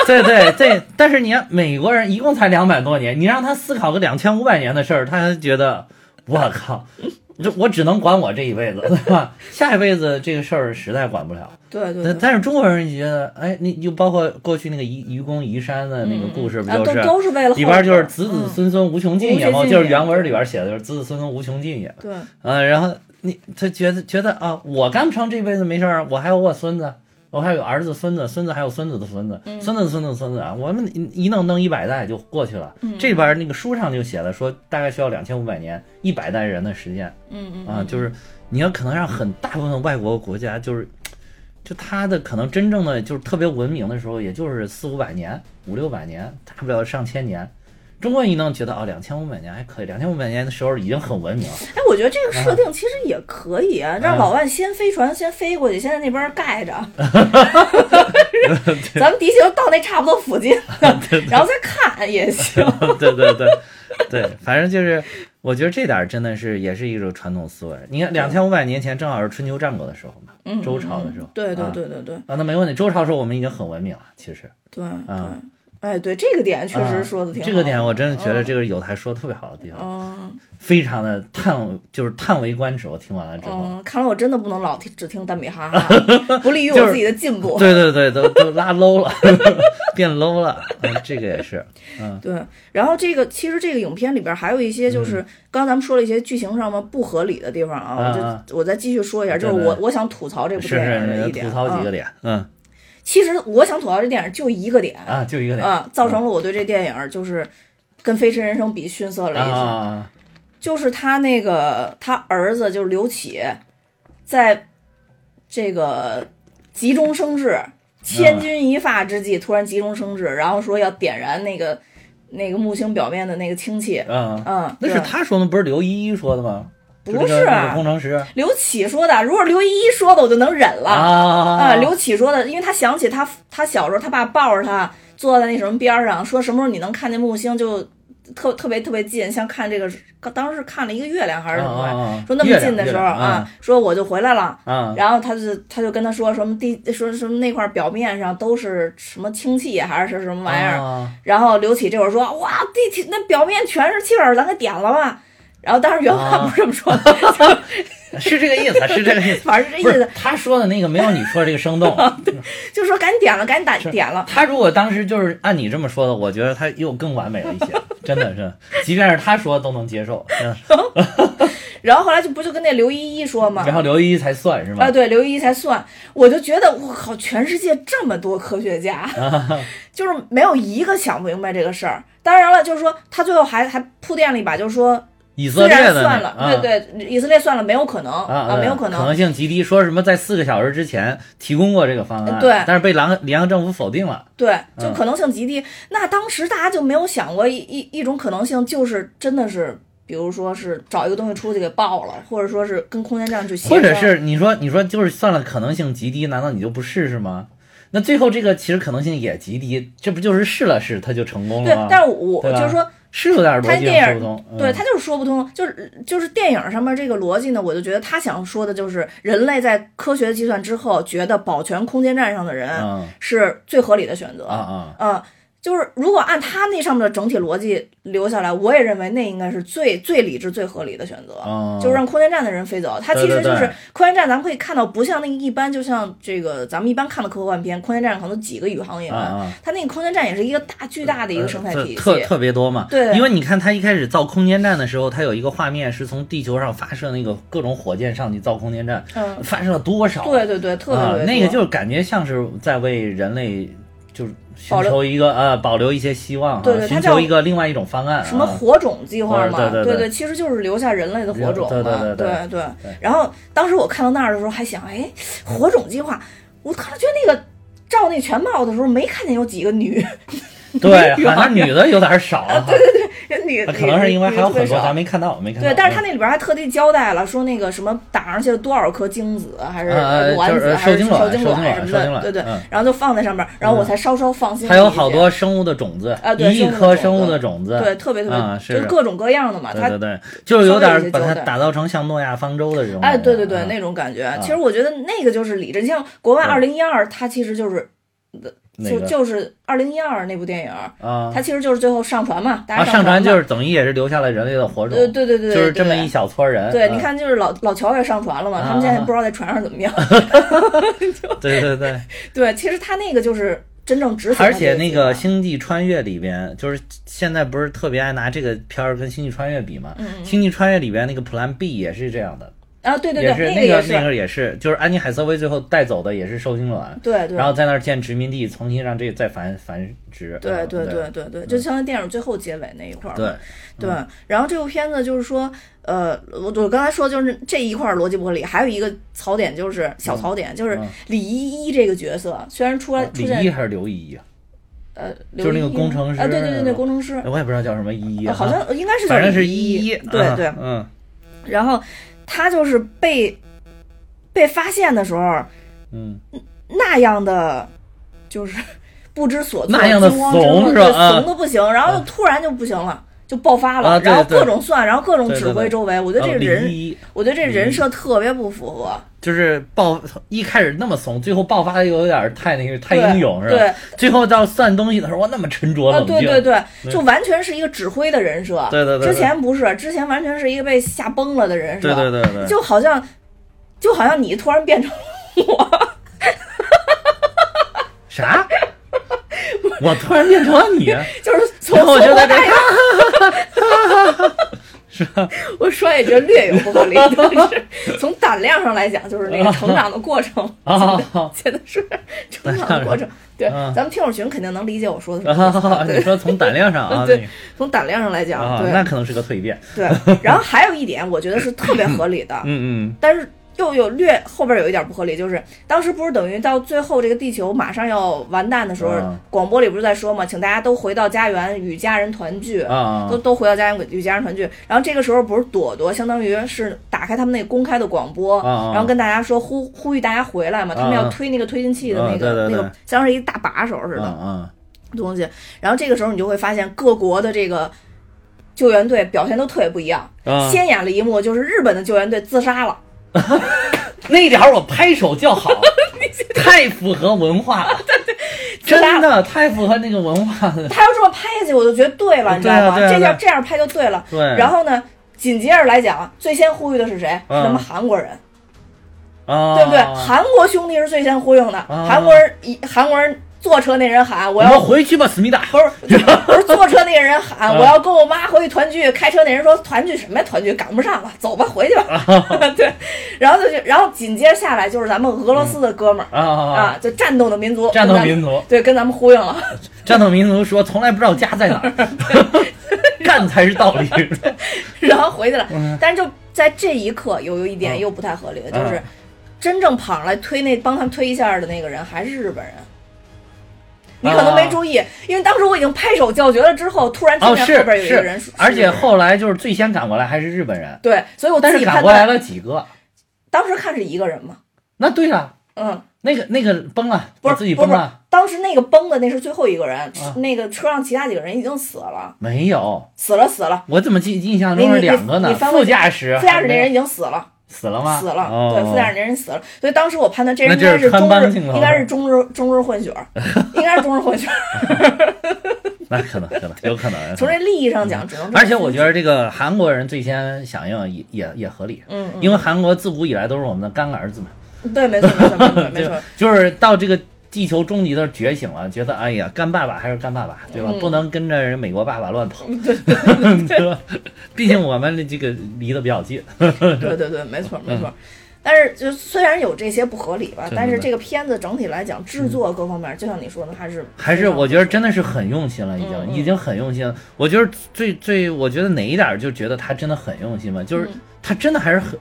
Speaker 2: 对对对，但是你看美国人一共才两百多年，你让他思考个两千五百年的事儿，他还觉得我靠，这我只能管我这一辈子，对吧？下一辈子这个事儿实在管不了。但
Speaker 1: 对对对，
Speaker 2: 但是中国人觉得，哎，你就包括过去那个愚愚公移山的那个故事，不就是
Speaker 1: 都是为了
Speaker 2: 里边就是子子
Speaker 1: 嗯
Speaker 2: 孙孙无穷尽也吗？
Speaker 1: 无穷尽也
Speaker 2: 就是原文里边写的就是子子孙孙无穷尽也。
Speaker 1: 对，
Speaker 2: 嗯，然后你他觉得觉得啊，我干不成这辈子没事儿，我还有我孙子，我还有儿子、孙子，孙子还有孙子的孙子，孙子的孙子孙子啊，我们一一弄弄一百代就过去了。这边那个书上就写了，说大概需要两千五百年，一百代人的时间。
Speaker 1: 嗯嗯
Speaker 2: 啊，就是你要可能让很大部分外国国家，就是就他的可能真正的就是特别文明的时候，也就是四五百年、五六百年，大不了上千年。中国一弄觉得哦，两千五百年还可以，两千五百年的时候已经很文明了。
Speaker 1: 哎，我觉得这个设定其实也可以啊，让老万先飞船先飞过去，先在那边盖着，咱们地球到那差不多附近，然后再看也行。
Speaker 2: 对对对对，反正就是我觉得这点儿真的是也是一种传统思维。你看，两千五百年前正好是春秋战国的时候嘛，
Speaker 1: 嗯，
Speaker 2: 周朝的时候。
Speaker 1: 对对
Speaker 2: 啊
Speaker 1: 对对对
Speaker 2: 啊，那没问题。周朝时候我们已经很文明了，其实。
Speaker 1: 对对
Speaker 2: 啊。
Speaker 1: 哎，对这个点确实说的挺好。
Speaker 2: 这个点我真的觉得这个有台说的特别好的地方，
Speaker 1: 嗯，
Speaker 2: 非常的叹，就是叹为观止。我听完了之后，
Speaker 1: 嗯，看来我真的不能老听只听单比哈哈，不利于我自己的进步。
Speaker 2: 对对对，都都拉 low 了，变 low 了。嗯，这个也是，嗯，
Speaker 1: 对。然后这个其实这个影片里边还有一些就是刚刚咱们说了一些剧情上面不合理的地方啊，我就我再继续说一下，就是我我想吐槽这部电影的一点，
Speaker 2: 吐槽几个点，嗯。
Speaker 1: 其实我想吐槽这电影就一个点
Speaker 2: 啊，就一个点
Speaker 1: 啊，造成了我对这电影就是跟《飞驰人生》比逊色了一
Speaker 2: 筹，
Speaker 1: 就是他那个他儿子就是刘启，在这个急中生智、千钧一发之际，突然急中生智，然后说要点燃那个那个木星表面的那个氢气，
Speaker 2: 嗯。
Speaker 1: 嗯，
Speaker 2: 那是他说的，不是刘依依说的吗？
Speaker 1: 不是
Speaker 2: 工程师
Speaker 1: 刘启说的，如果刘依依说的，我就能忍了
Speaker 2: 啊。
Speaker 1: 刘启说的，因为他想起他他小时候他爸抱着他坐在那什么边上，说什么时候你能看见木星就特特别特别近，像看这个当时看了一个月亮还是什么，说那么近的时候啊，说我就回来了。然后他就他就跟他说什么地说什么那块表面上都是什么氢气还是什么玩意儿。然后刘启这会儿说哇地那表面全是气儿，咱给点了吧。然后当时原话不是这么说的，
Speaker 2: 是这个意思，是这个意思，
Speaker 1: 反正是这意思。
Speaker 2: 他说的那个没有你说的这个生动，
Speaker 1: 对，就说赶紧点了，赶紧打点了。
Speaker 2: 他如果当时就是按你这么说的，我觉得他又更完美了一些，真的是，即便是他说都能接受。
Speaker 1: 然后后来就不就跟那刘依依说嘛，
Speaker 2: 然后刘依依才算是吗？
Speaker 1: 啊，对，刘依依才算。我就觉得我靠，全世界这么多科学家，就是没有一个想不明白这个事儿。当然了，就是说他最后还还铺垫了一把，就是说。
Speaker 2: 以色列的
Speaker 1: 算了，对对，以色列算了，没有可能啊，没有可能，
Speaker 2: 可能性极低。说什么在四个小时之前提供过这个方案，
Speaker 1: 对，
Speaker 2: 但是被联联合政府否定了，
Speaker 1: 对，就可能性极低。那当时大家就没有想过一一一种可能性，就是真的是，比如说是找一个东西出去给爆了，或者说是跟空间站去协
Speaker 2: 或者是你说你说就是算了，可能性极低，难道你就不试试吗？那最后这个其实可能性也极低，这不就是试了试，它就成功了
Speaker 1: 吗？对，但是我就是说。
Speaker 2: 是有点
Speaker 1: 逻辑说
Speaker 2: 不通，
Speaker 1: 对他就是说不通，就是就是电影上面这个逻辑呢，我就觉得他想说的就是人类在科学计算之后，觉得保全空间站上的人是最合理的选择
Speaker 2: 啊
Speaker 1: 啊。就是如果按他那上面的整体逻辑留下来，我也认为那应该是最最理智、最合理的选择，就是让空间站的人飞走。它其实就是空间站，咱们可以看到，不像那个一般，就像这个咱们一般看的科幻片，空间站可能几个宇航员，它那个空间站也是一个大巨大的一个生态体系，
Speaker 2: 特特别多嘛。
Speaker 1: 对，
Speaker 2: 因为你看他一开始造空间站的时候，他有一个画面是从地球上发射那个各种火箭上去造空间站，发射了多少？
Speaker 1: 对对对，特别
Speaker 2: 别那个就是感觉像是在为人类就是。寻求一个呃，保留一些希望，
Speaker 1: 对对，
Speaker 2: 寻求一个另外一种方案，
Speaker 1: 什么火种计划嘛？
Speaker 2: 对
Speaker 1: 对对，其实就是留下人类的火种
Speaker 2: 嘛。对对
Speaker 1: 对对。然后当时我看到那儿的时候，还想，哎，火种计划，我看了觉得那个照那全貌的时候，没看见有几个女。
Speaker 2: 对，好像女的有点少。
Speaker 1: 对对对，人女
Speaker 2: 可能是因为还有很多咱没看到，没看到。
Speaker 1: 对，但是他那里边还特地交代了，说那个什么打上去了多少颗精子，还是卵子，还是受精
Speaker 2: 卵
Speaker 1: 什么的，对对。然后就放在上面，然后我才稍稍放心。
Speaker 2: 还有好多生物的种子，一亿颗生物的种子，
Speaker 1: 对，特别特别，就各种各样的嘛。
Speaker 2: 对对对，就是有点把它打造成像诺亚方舟的这种。
Speaker 1: 哎，对对对，那种感觉。其实我觉得那个就是理智，像国外二零一二，它其实就是。就就是二零一二那部电影啊，它其实就是最后上传嘛，大家
Speaker 2: 上
Speaker 1: 传
Speaker 2: 就是等于也是留下了人类的火种，
Speaker 1: 对对对对，
Speaker 2: 就是这么一小撮人。
Speaker 1: 对，你看就是老老乔也上传了嘛，他们现在不知道在船上怎么样。
Speaker 2: 对对对
Speaker 1: 对，其实他那个就是真正执
Speaker 2: 而且那个《星际穿越》里边，就是现在不是特别爱拿这个片儿跟《星际穿越》比嘛，《星际穿越》里边那个 Plan B 也是这样的。
Speaker 1: 啊，对对对，
Speaker 2: 也是
Speaker 1: 那
Speaker 2: 个那个也是，就是安妮海瑟薇最后带走的也是受精卵，
Speaker 1: 对对。
Speaker 2: 然后在那儿建殖民地，重新让这个再繁繁殖。
Speaker 1: 对对
Speaker 2: 对
Speaker 1: 对对，就相当于电影最后结尾那一块儿。
Speaker 2: 对
Speaker 1: 对，然后这部片子就是说，呃，我我刚才说就是这一块儿逻辑不合理，还有一个槽点就是小槽点，就是
Speaker 2: 嗯。
Speaker 1: 李依依这个角色虽然出来出现
Speaker 2: 李一还是刘依依啊？
Speaker 1: 呃，
Speaker 2: 就是那个工程师。
Speaker 1: 啊，对对对对，工程师，
Speaker 2: 我也不知道叫什么依依
Speaker 1: 好像应该是叫
Speaker 2: 反正是
Speaker 1: 依
Speaker 2: 依
Speaker 1: 对对，
Speaker 2: 嗯。
Speaker 1: 然后他就是被被发现的时候
Speaker 2: 嗯，
Speaker 1: 那样的，就是不知所措，
Speaker 2: 那样的
Speaker 1: 惊慌失
Speaker 2: 怂
Speaker 1: 措对
Speaker 2: 是吧？啊
Speaker 1: 怂的不行，然后就突然就不行了。就爆发了，
Speaker 2: 啊对
Speaker 1: 然后各种算，然后各种指挥周围。我觉得这个人，我觉得这人设特别不符合。
Speaker 2: 就是爆一开始那么怂，最后爆发的又有点太那个太英勇是吧？
Speaker 1: 对，
Speaker 2: 最后到算东西的时候，哇，那么沉着
Speaker 1: 啊，
Speaker 2: 冷静。
Speaker 1: 对对对，
Speaker 2: 对
Speaker 1: 就完全是一个指挥的人设。
Speaker 2: 对对对对
Speaker 1: 之前不是，之前完全是一个被吓崩了的人设。
Speaker 2: 对对对对，
Speaker 1: 就好像，就好像你突然变成我，
Speaker 2: 啥？我突然变成了你，
Speaker 1: 就是从
Speaker 2: 我就在这
Speaker 1: 从
Speaker 2: 儿，是吧？
Speaker 1: 我说也觉得略有不合理，但是从胆量上来讲，就是那个成长的过程，
Speaker 2: 啊，
Speaker 1: 真的是成长的过程。对，
Speaker 2: 啊
Speaker 1: 咱们听友群肯定能理解我说的什么。
Speaker 2: 啊，你说从胆量上啊，
Speaker 1: 对从胆量上来讲，
Speaker 2: 啊，
Speaker 1: 对
Speaker 2: 那可能是个蜕变。
Speaker 1: 对。然后还有一点，我觉得是特别合理的，
Speaker 2: 嗯嗯
Speaker 1: 但是又有略后边有一点不合理，就是当时不是等于到最后这个地球马上要完蛋的时候，
Speaker 2: 啊
Speaker 1: 广播里不是在说嘛，请大家都回到家园与家人团聚。
Speaker 2: 啊
Speaker 1: 都都回到家园与家人团聚，然后这个时候不是朵朵，相当于是打开他们那个公开的广播，然后跟大家说呼呼吁大家回来嘛，他们要
Speaker 2: 啊
Speaker 1: 推那个推进器的那个、那个，像是一大把手似
Speaker 2: 嗯
Speaker 1: 的
Speaker 2: 嗯
Speaker 1: 东西。然后这个时候你就会发现各国的这个救援队表现都特别不一样。
Speaker 2: 啊，
Speaker 1: 先演了一幕，就是日本的救援队自杀了。
Speaker 2: 那点儿我拍手叫好，太符合文化了，真的太符合那个文化了。
Speaker 1: 他要这么拍下去，我就觉得对了，你知道吗？这样这样拍就对了。
Speaker 2: 对，
Speaker 1: 然后呢，紧接着来讲，最先呼吁的是谁？是
Speaker 2: 嗯
Speaker 1: 咱们韩国人，
Speaker 2: 啊，
Speaker 1: 对不对？韩国兄弟是最先呼应的。
Speaker 2: 啊
Speaker 1: 韩国人一韩国人坐车那人喊：“我要
Speaker 2: 回去吧，思密达。
Speaker 1: 不是 不是坐车那个人喊：“
Speaker 2: 啊
Speaker 1: 我要跟我妈回去团聚。”开车那人说：“团聚什么呀？团聚赶不上了，走吧，回去吧。对，然后就然后紧接着下来就是咱们俄罗斯的哥们儿、
Speaker 2: 啊啊
Speaker 1: 啊，就战斗的民族，
Speaker 2: 战斗民族，
Speaker 1: 对，跟咱们呼应了。
Speaker 2: 战斗民族说从来不知道家在哪儿，干才是道理。
Speaker 1: 然后回去了。
Speaker 2: 嗯
Speaker 1: 但是就在这一刻，有有一点
Speaker 2: 嗯
Speaker 1: 又不太合理的，就是真正跑上来推那帮他们推一下的那个人还是日本人。你可能没注意，因为当时我已经拍手叫绝了，之后突然听见后边有一个人
Speaker 2: 而且后来就是最先赶过来还是日本人，
Speaker 1: 对，所以我
Speaker 2: 但是
Speaker 1: 自己，
Speaker 2: 赶过来了几个。
Speaker 1: 当时看是一个人嘛，
Speaker 2: 那对了，
Speaker 1: 嗯，
Speaker 2: 那个那个崩了，
Speaker 1: 不是
Speaker 2: 我自己崩了，，
Speaker 1: 当时那个崩的那是最后一个人，
Speaker 2: 啊
Speaker 1: 那个车上其他几个人已经死了，
Speaker 2: 没有，
Speaker 1: 死了死了，
Speaker 2: 我怎么记印象中是两个呢？副驾驶，
Speaker 1: 副驾驶那人已经死了。
Speaker 2: 死了吗？
Speaker 1: 死了，
Speaker 2: 哦。
Speaker 1: 对，副驾驶那人死了，所以当时我判断这人应该是中日，应该是？中日中日混血儿，应该是中日混血儿。
Speaker 2: 那可能可能有可能。
Speaker 1: 从这利益上讲，只能
Speaker 2: 而且我觉
Speaker 1: 得，
Speaker 2: 得这个韩国人最先响应也也也合理，
Speaker 1: 嗯，嗯。
Speaker 2: 因为韩国自古以来都是我们的干儿子嘛，
Speaker 1: 对，没错，没错，没错，没错，
Speaker 2: 就是到这个地球终极的觉醒了，觉得哎呀，干爸爸还是干爸爸，对吧？
Speaker 1: 嗯。
Speaker 2: 不能跟着人美国爸爸乱跑，对吧？毕竟我们这个离得比较近，
Speaker 1: 对对对，没错，没错。但是，就虽然有这些不合理吧，但是这个片子整体来讲，制作各方面，就像你说的，还是
Speaker 2: 还是我觉得真的是很用心了，已经已经很用心了。我觉得最最，我觉得哪一点儿就觉得他真的很用心嘛，就是
Speaker 1: 嗯。
Speaker 2: 他真的还是很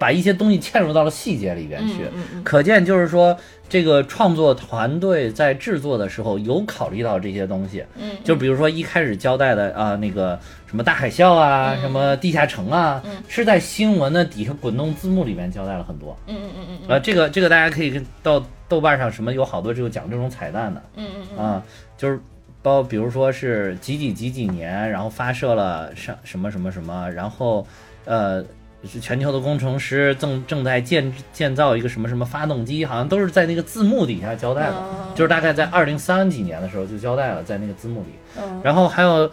Speaker 2: 把一些东西嵌入到了细节里边去。可见就是说，这个创作团队在制作的时候有考虑到这些东西，
Speaker 1: 嗯，
Speaker 2: 就比如说一开始交代的啊、那个什么大海啸啊，
Speaker 1: 嗯
Speaker 2: 什么地下城啊，
Speaker 1: 嗯
Speaker 2: 是在新闻的底下滚动字幕里面交代了很多。
Speaker 1: 嗯嗯嗯嗯
Speaker 2: 呃，这个这个大家可以跟到豆瓣上什么有好多这个讲这种彩蛋的
Speaker 1: 嗯嗯嗯
Speaker 2: 啊，就是包比如说是几几几几年，然后发射了上什么什么什么，然后呃。是全球的工程师正正在建建造一个什么什么发动机，好像都是在那个字幕底下交代的，
Speaker 1: 嗯，
Speaker 2: 就是大概在二零三几年的时候就交代了，在那个字幕里。
Speaker 1: 嗯
Speaker 2: 然后还有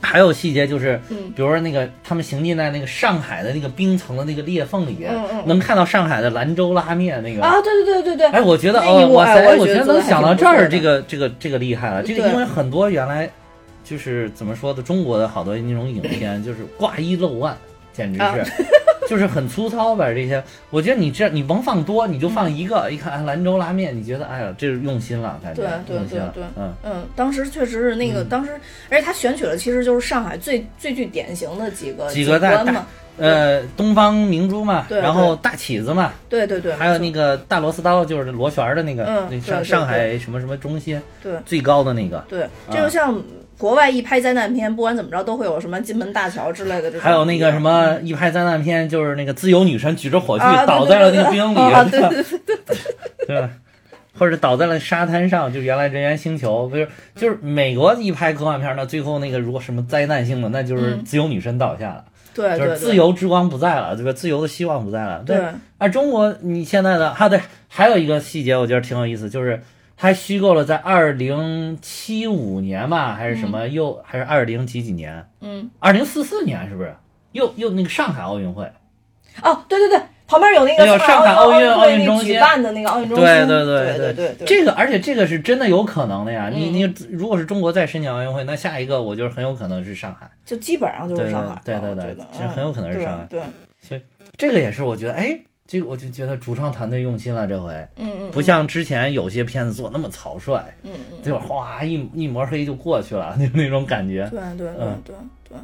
Speaker 2: 还有细节就是，
Speaker 1: 嗯
Speaker 2: 比如说那个他们行进在那个上海的那个冰层的那个裂缝里边，
Speaker 1: 嗯嗯
Speaker 2: 能看到上海的兰州拉面那个。
Speaker 1: 啊，对对对对对，
Speaker 2: 哎，我觉得哦，哇塞，
Speaker 1: 哎我
Speaker 2: 我觉得能想到这儿，这个这个这个厉害了。这个因为很多原来就是怎么说的，中国的好多那种影片就是挂一漏万，简直
Speaker 1: 啊。
Speaker 2: 是，就是很粗糙吧这些。我觉得你这你甭放多，你就放一个，一看哎兰州拉面，你觉得哎呀这是用心了，感觉
Speaker 1: 对对对对
Speaker 2: 嗯。
Speaker 1: 嗯，当时确实是那个，当时，而且他选取了其实就是上海最最具典型的几个
Speaker 2: 几个大大呃，东方明珠嘛，然后大起子嘛，
Speaker 1: 对对对，
Speaker 2: 还有那个大螺丝刀，就是螺旋儿的那个，
Speaker 1: 嗯
Speaker 2: 那上上海什么什么中心
Speaker 1: 对。
Speaker 2: 最高的那个，
Speaker 1: 对，这就像国外一拍灾难片，不管怎么着都会有什么金门大桥之类的这种，
Speaker 2: 还有那个什么一拍灾难片，就是那个自由女神举着火炬倒在了那个冰里，
Speaker 1: 啊，对对对
Speaker 2: 对吧？或者倒在了沙滩上，就原来人猿星球，不是就是美国一拍科幻片那，最后那个如果什么灾难性的，那就是自由女神倒下了，
Speaker 1: 对对，
Speaker 2: 就是自由之光不在了，对吧？自由的希望不在了。
Speaker 1: 对，
Speaker 2: 而中国你现在的啊，对，还有一个细节我觉得挺有意思，就是还虚构了在二零七五年吧，还是什么，又还是二零几几年，
Speaker 1: 嗯，
Speaker 2: 二零四四年是不是？又又那个上海奥运会，
Speaker 1: 哦，对对对，旁边有那
Speaker 2: 那个
Speaker 1: 个
Speaker 2: 上海奥运奥运中心。
Speaker 1: 举办的那个奥运中心，
Speaker 2: 对对
Speaker 1: 对
Speaker 2: 对
Speaker 1: 对对，
Speaker 2: 这个而且这个是真的有可能的呀。你
Speaker 1: 嗯。
Speaker 2: 你如果是中国再申请奥运会，那下一个我觉得很有可能是上海，
Speaker 1: 就基本上就是上海，
Speaker 2: 对对对对
Speaker 1: 我觉得
Speaker 2: 这很有可能是上海。
Speaker 1: 对，所以
Speaker 2: 这个也是我觉得，哎，这个我就觉得主创团队用心了，这回。
Speaker 1: 嗯嗯，
Speaker 2: 不像之前有些片子做那么草率，
Speaker 1: 嗯嗯，
Speaker 2: 对吧？哗一一抹黑就过去了，就 那种感觉。
Speaker 1: 对对对
Speaker 2: 嗯。
Speaker 1: 对对，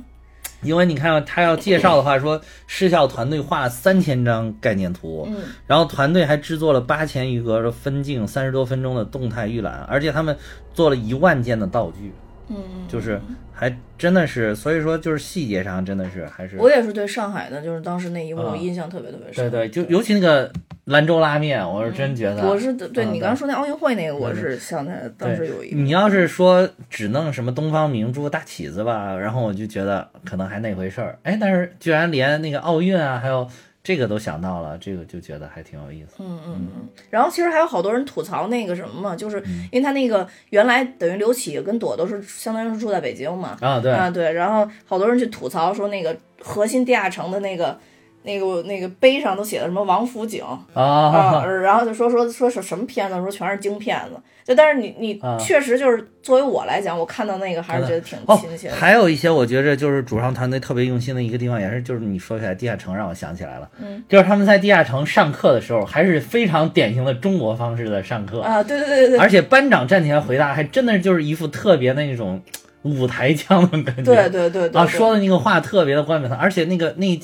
Speaker 2: 因为你看他要介绍的话，说视效团队画了三千张概念图，
Speaker 1: 嗯。
Speaker 2: 然后团队还制作了八千余格的分镜，三十多分钟的动态预览，而且他们做了一万件的道具，
Speaker 1: 嗯嗯，
Speaker 2: 就是还真的是，所以说就是细节上真的是还是
Speaker 1: 我也是对上海的，就是当时那一幕
Speaker 2: 啊
Speaker 1: 印象特别特别深。
Speaker 2: 对对，就尤其那个兰州拉面，我是真觉得，
Speaker 1: 我是对
Speaker 2: 嗯
Speaker 1: 你刚刚说那奥运会那个，我是想起来当时有一个，
Speaker 2: 你要是说只弄什么东方明珠、大起子吧，然后我就觉得可能还那回事儿。哎，但是居然连那个奥运啊，还有这个都想到了，这个就觉得还挺有意思。
Speaker 1: 嗯嗯嗯。然后其实还有好多人吐槽那个什么嘛，就是
Speaker 2: 嗯
Speaker 1: 因为他那个原来等于刘启跟朵朵是相当于是住在北京嘛，
Speaker 2: 啊，对，
Speaker 1: 啊对，然后好多人去吐槽说那个核心地下城的那个。那个那个碑上都写的什么王府井啊，
Speaker 2: 啊，
Speaker 1: 然后就说说说是什么片子，说全是京片子。就但是你你
Speaker 2: 啊
Speaker 1: 确实就是作为我来讲，我看到那个还是觉得挺
Speaker 2: 哦
Speaker 1: 亲切的。
Speaker 2: 还有一些我觉着就是主创团队特别用心的一个地方，也是就是你说起来地下城，让我想起来了，
Speaker 1: 嗯，
Speaker 2: 就是他们在地下城上课的时候，还是非常典型的中国方式的上课，
Speaker 1: 啊，对对对对
Speaker 2: 而且班长站起来回答，还真的就是一副特别的那种舞台腔的感觉，
Speaker 1: 对对对对
Speaker 2: 啊，
Speaker 1: 对
Speaker 2: 说的那个话特别的冠冕堂，而且那个那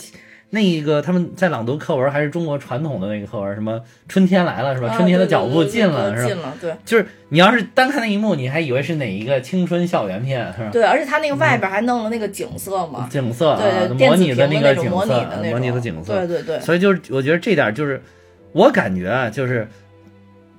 Speaker 2: 那一个他们在朗读课文还是中国传统的那个课文，什么春天来了是吧？
Speaker 1: 啊
Speaker 2: 春天的
Speaker 1: 对对
Speaker 2: 脚步
Speaker 1: 对对
Speaker 2: 近了是吧？
Speaker 1: 对近了，对
Speaker 2: 就是你要是单看那一幕，你还以为是哪一个青春校园片是吧？
Speaker 1: 对，而且他那个外边还弄了那个景色嘛，
Speaker 2: 景色啊，
Speaker 1: 对对，
Speaker 2: 模拟的那个
Speaker 1: 种模拟
Speaker 2: 景色，
Speaker 1: 的那
Speaker 2: 模拟的景色，
Speaker 1: 对对对，
Speaker 2: 所以就是我觉得这点就是我感觉啊，就是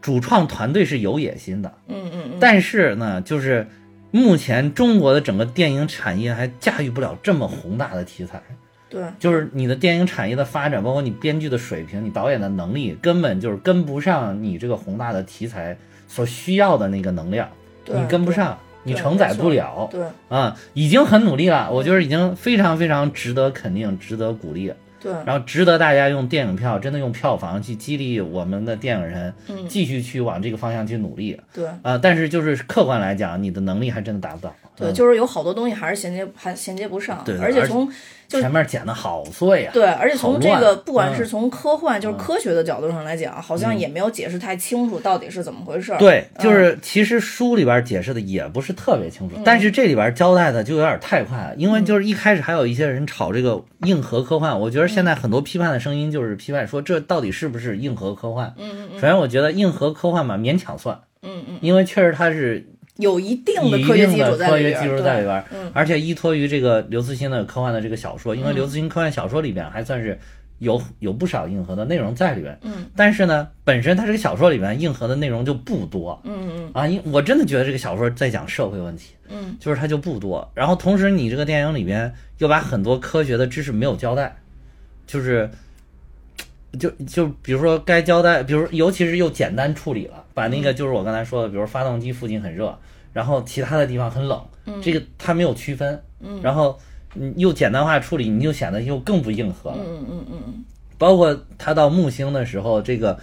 Speaker 2: 主创团队是有野心的，
Speaker 1: 嗯嗯嗯，
Speaker 2: 但是呢，就是目前中国的整个电影产业还驾驭不了这么宏大的题材。
Speaker 1: 对。
Speaker 2: 就是你的电影产业的发展，包括你编剧的水平、你导演的能力，根本就是跟不上你这个宏大的题材所需要的那个能量，
Speaker 1: 对
Speaker 2: 你跟不上，你承载不了。
Speaker 1: 对
Speaker 2: 啊！已经很努力了，我觉得已经非常非常值得肯定、值得鼓励，
Speaker 1: 对，
Speaker 2: 然后值得大家用电影票，真的用票房去激励我们的电影人，
Speaker 1: 嗯。
Speaker 2: 继续去往这个方向去努力。
Speaker 1: 对。
Speaker 2: 啊！但是就是客观来讲，你的能力还真的达不到，
Speaker 1: 对，
Speaker 2: 嗯。
Speaker 1: 就是有好多东西还是衔接还衔接不上，
Speaker 2: 对对而且
Speaker 1: 从就
Speaker 2: 前面剪的好碎呀、
Speaker 1: 对，而且从这个不管
Speaker 2: 嗯。
Speaker 1: 是从科幻就是科学的角度上来讲，好像也没有解释太清楚到底是怎么回事儿。
Speaker 2: 对，
Speaker 1: 嗯。
Speaker 2: 就是其实书里边解释的也不是特别清楚，但是这里边交代的就有点太快了，因为就是一开始还有一些人炒这个硬核科幻，我觉得现在很多批判的声音就是批判说这到底是不是硬核科幻？
Speaker 1: 嗯嗯。
Speaker 2: 首先，我觉得硬核科幻嘛勉强算，
Speaker 1: 嗯嗯，
Speaker 2: 因为确实它是
Speaker 1: 有一定的科学基础在里边，
Speaker 2: 科学基础在里边，
Speaker 1: 嗯。
Speaker 2: 而且依托于这个刘慈欣的科幻的这个小说，因为
Speaker 1: 嗯。
Speaker 2: 刘慈欣科幻小说里边还算是有有不少硬核的内容在里边，
Speaker 1: 嗯。
Speaker 2: 但是呢，本身它这个小说里边硬核的内容就不多，
Speaker 1: 嗯嗯。
Speaker 2: 啊，因我真的觉得这个小说在讲社会问题，
Speaker 1: 嗯。
Speaker 2: 就是它就不多。然后同时你这个电影里边又把很多科学的知识没有交代，就是就就比如说该交代，比如尤其是又简单处理了，把那个就是我刚才说的，比如发动机附近很热，然后其他的地方很冷，这个它没有区分，
Speaker 1: 嗯
Speaker 2: 然后你又简单化处理，你就显得又更不硬核了。
Speaker 1: 嗯嗯嗯嗯
Speaker 2: 包括它到木星的时候，这个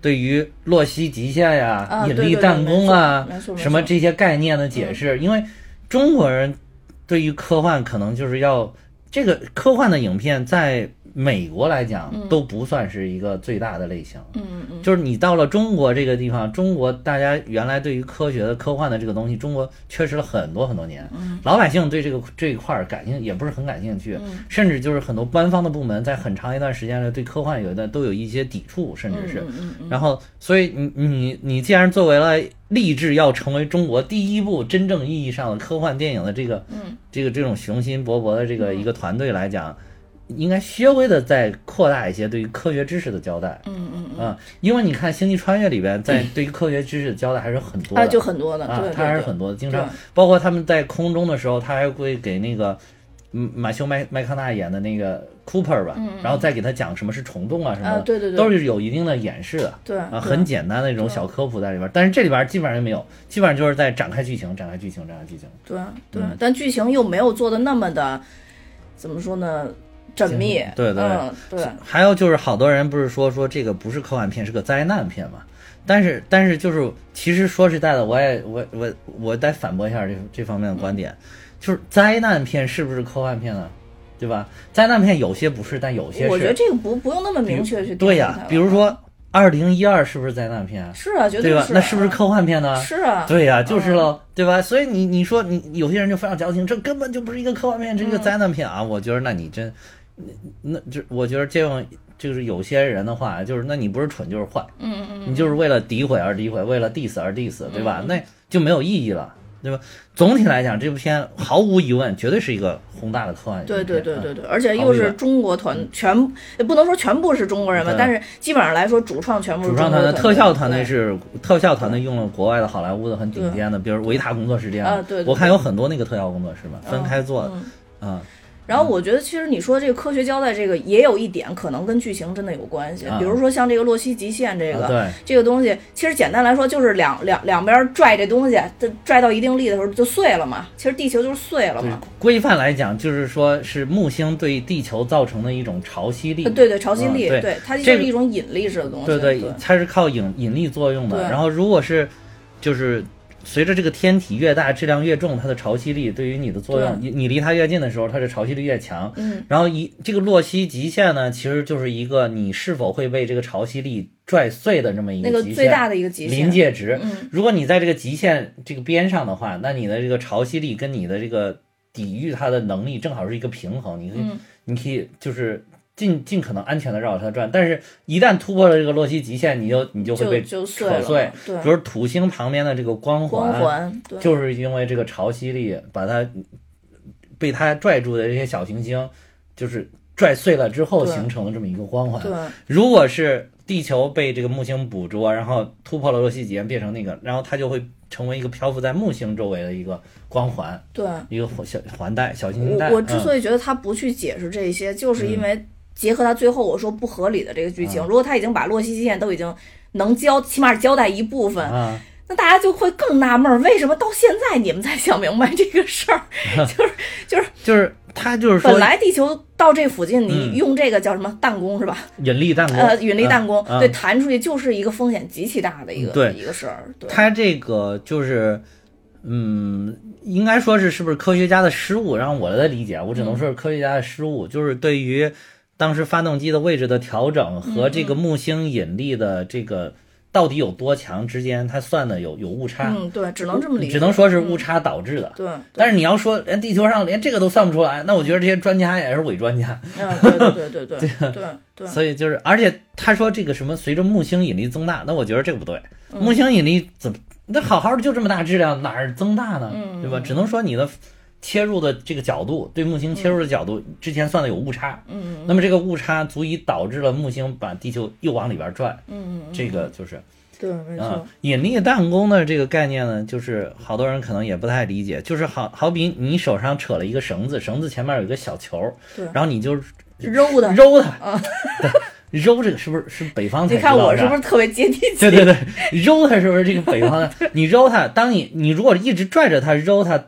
Speaker 2: 对于洛希极限呀、
Speaker 1: 啊
Speaker 2: 引力弹弓啊什么这些概念的解释，因为中国人对于科幻可能就是要这个科幻的影片在美国来讲都不算是一个最大的类型。
Speaker 1: 嗯嗯，
Speaker 2: 就是你到了中国这个地方，中国大家原来对于科学的、科幻的这个东西，中国缺失了很多很多年。老百姓对这个这一块儿感兴也不是很感兴趣，甚至就是很多官方的部门在很长一段时间内对科幻有一段都有一些抵触，甚至是。然后，所以你你你既然作为了立志要成为中国第一部真正意义上的科幻电影的这个，这个这种雄心勃勃的这个一个团队来讲。应该稍微的再扩大一些对于科学知识的交代，
Speaker 1: 嗯嗯
Speaker 2: 啊，因为你看《星际穿越》里边，在对于科学知识的交代还是很多的，
Speaker 1: 就很多的
Speaker 2: 啊，它还是很多的，经常包括他们在空中的时候，他还会给那个嗯马修麦麦康纳演的那个 Cooper 吧，然后再给他讲什么是虫洞啊什么的，
Speaker 1: 对对对，
Speaker 2: 都是有一定的演示的，
Speaker 1: 对
Speaker 2: 啊，很简单的这种小科普在里边，但是这里边基本上就没有，基本上就是在展开剧情，展开剧情，展开剧情，
Speaker 1: 对对，但剧情又没有做的那么的，怎么说呢？缜密，
Speaker 2: 对对
Speaker 1: 对，
Speaker 2: 还有就是好多人不是说说这个不是科幻片，是个灾难片嘛？但是但是就是其实说实在的，我也我我我得反驳一下这这方面的观点，就是灾难片是不是科幻片呢？对吧？灾难片有些不是，但有些是。
Speaker 1: 我觉得这个不不用那么明确去
Speaker 2: 对呀，比如说二零一二是不是灾难片？
Speaker 1: 是啊，绝
Speaker 2: 对吧？那是不
Speaker 1: 是
Speaker 2: 科幻片呢？
Speaker 1: 是啊，
Speaker 2: 对呀，就是喽，对吧？所以你你说你有些人就非常矫情，这根本就不是一个科幻片，这是一个灾难片啊！我觉得那你真。那这我觉得这样就是有些人的话，就是那你不是蠢就是坏，
Speaker 1: 嗯嗯嗯，
Speaker 2: 你就是为了诋毁而诋毁，为了 diss 而 diss，对吧？那就没有意义了，对吧？总体来讲，这部片毫无疑问绝对是一个宏大的科幻
Speaker 1: 对对对对对，而且又是中国团全，也不能说全部是中国人吧，但是基本上来说，主创全部是
Speaker 2: 主创团
Speaker 1: 队，
Speaker 2: 特效团队是特效团队用了国外的好莱坞的很顶尖的，比如维塔工作室这样
Speaker 1: 啊，对，
Speaker 2: 我看有很多那个特效工作室嘛，分开做的，嗯。
Speaker 1: 然后我觉得，其实你说这个科学交代，这个也有一点可能跟剧情真的有关系。比如说像这个洛希极限这个这个东西，其实简单来说就是两两两边拽这东西，这拽到一定力的时候就碎了嘛。其实地球就是碎了嘛。
Speaker 2: 规范来讲，就是说是木星对地球造成的一种潮汐力。
Speaker 1: 对对，潮汐力，
Speaker 2: 对
Speaker 1: 它就是一种引力式的东西。
Speaker 2: 对
Speaker 1: 对，
Speaker 2: 它是靠引引力作用的。然后如果是就是。随着这个天体越大，质量越重，它的潮汐力对于你的作用，你你离它越近的时候，它的潮汐力越强。
Speaker 1: 嗯，
Speaker 2: 然后一这个洛希极限呢，其实就是一个你是否会被这个潮汐力拽碎的这么一
Speaker 1: 个最大的一个极
Speaker 2: 限临界值。如果你在这个极限这个边上的话，那你的这个潮汐力跟你的这个抵御它的能力正好是一个平衡，你可以你可以就是。尽尽可能安全的绕着它转，但是一旦突破了这个洛希极限，你就你就会被
Speaker 1: 扯
Speaker 2: 碎。
Speaker 1: 对，
Speaker 2: 比如土星旁边的这个光
Speaker 1: 环，
Speaker 2: 就是因为这个潮汐力把它被它拽住的这些小行星，就是拽碎了之后形成了这么一个光环。
Speaker 1: 对，
Speaker 2: 如果是地球被这个木星捕捉，然后突破了洛希极限变成那个，然后它就会成为一个漂浮在木星周围的一个光环。
Speaker 1: 对，
Speaker 2: 一个小环带、小行星带。
Speaker 1: 我之所以觉得他不去解释这些，就是因为。结合他最后我说不合理的这个剧情，如果他已经把洛希极限都已经能交，起码交代一部分，那大家就会更纳闷，为什么到现在你们才想明白这个事儿？就是就是
Speaker 2: 就是他就是说，
Speaker 1: 本来地球到这附近，你用这个叫什么弹弓是吧？
Speaker 2: 引力弹弓，
Speaker 1: 呃，引力弹弓，对，弹出去就是一个风险极其大的一个一个事儿。
Speaker 2: 他这个就是，嗯，应该说是是不是科学家的失误？让我的理解，我只能说是科学家的失误，就是对于。当时发动机的位置的调整和这个木星引力的这个到底有多强之间，它算的有有误差。
Speaker 1: 嗯，对，只能这么理解，
Speaker 2: 只能说是误差导致的。
Speaker 1: 对，
Speaker 2: 但是你要说连地球上连这个都算不出来，那我觉得这些专家也是伪专家。
Speaker 1: 嗯，对对对对对 对对。
Speaker 2: 所以就是，而且他说这个什么随着木星引力增大，那我觉得这个不对。木星引力怎么那好好的就这么大质量哪儿增大呢？对吧？只能说你的。切入的这个角度，对木星切入的角度，之前算的有误差。
Speaker 1: 嗯
Speaker 2: 那么这个误差足以导致了木星把地球又往里边拽。
Speaker 1: 嗯
Speaker 2: 这个就是。
Speaker 1: 对，没错。
Speaker 2: 引力弹弓的这个概念呢，就是好多人可能也不太理解，就是好好比你手上扯了一个绳子，绳子前面有一个小球，
Speaker 1: 对，
Speaker 2: 然后你就
Speaker 1: 揉它，
Speaker 2: 揉它。揉这个是不是是北方才
Speaker 1: 你看我是不是特别接地气？
Speaker 2: 对对对，揉它是不是这个北方的？你揉它，当你你如果一直拽着它揉它。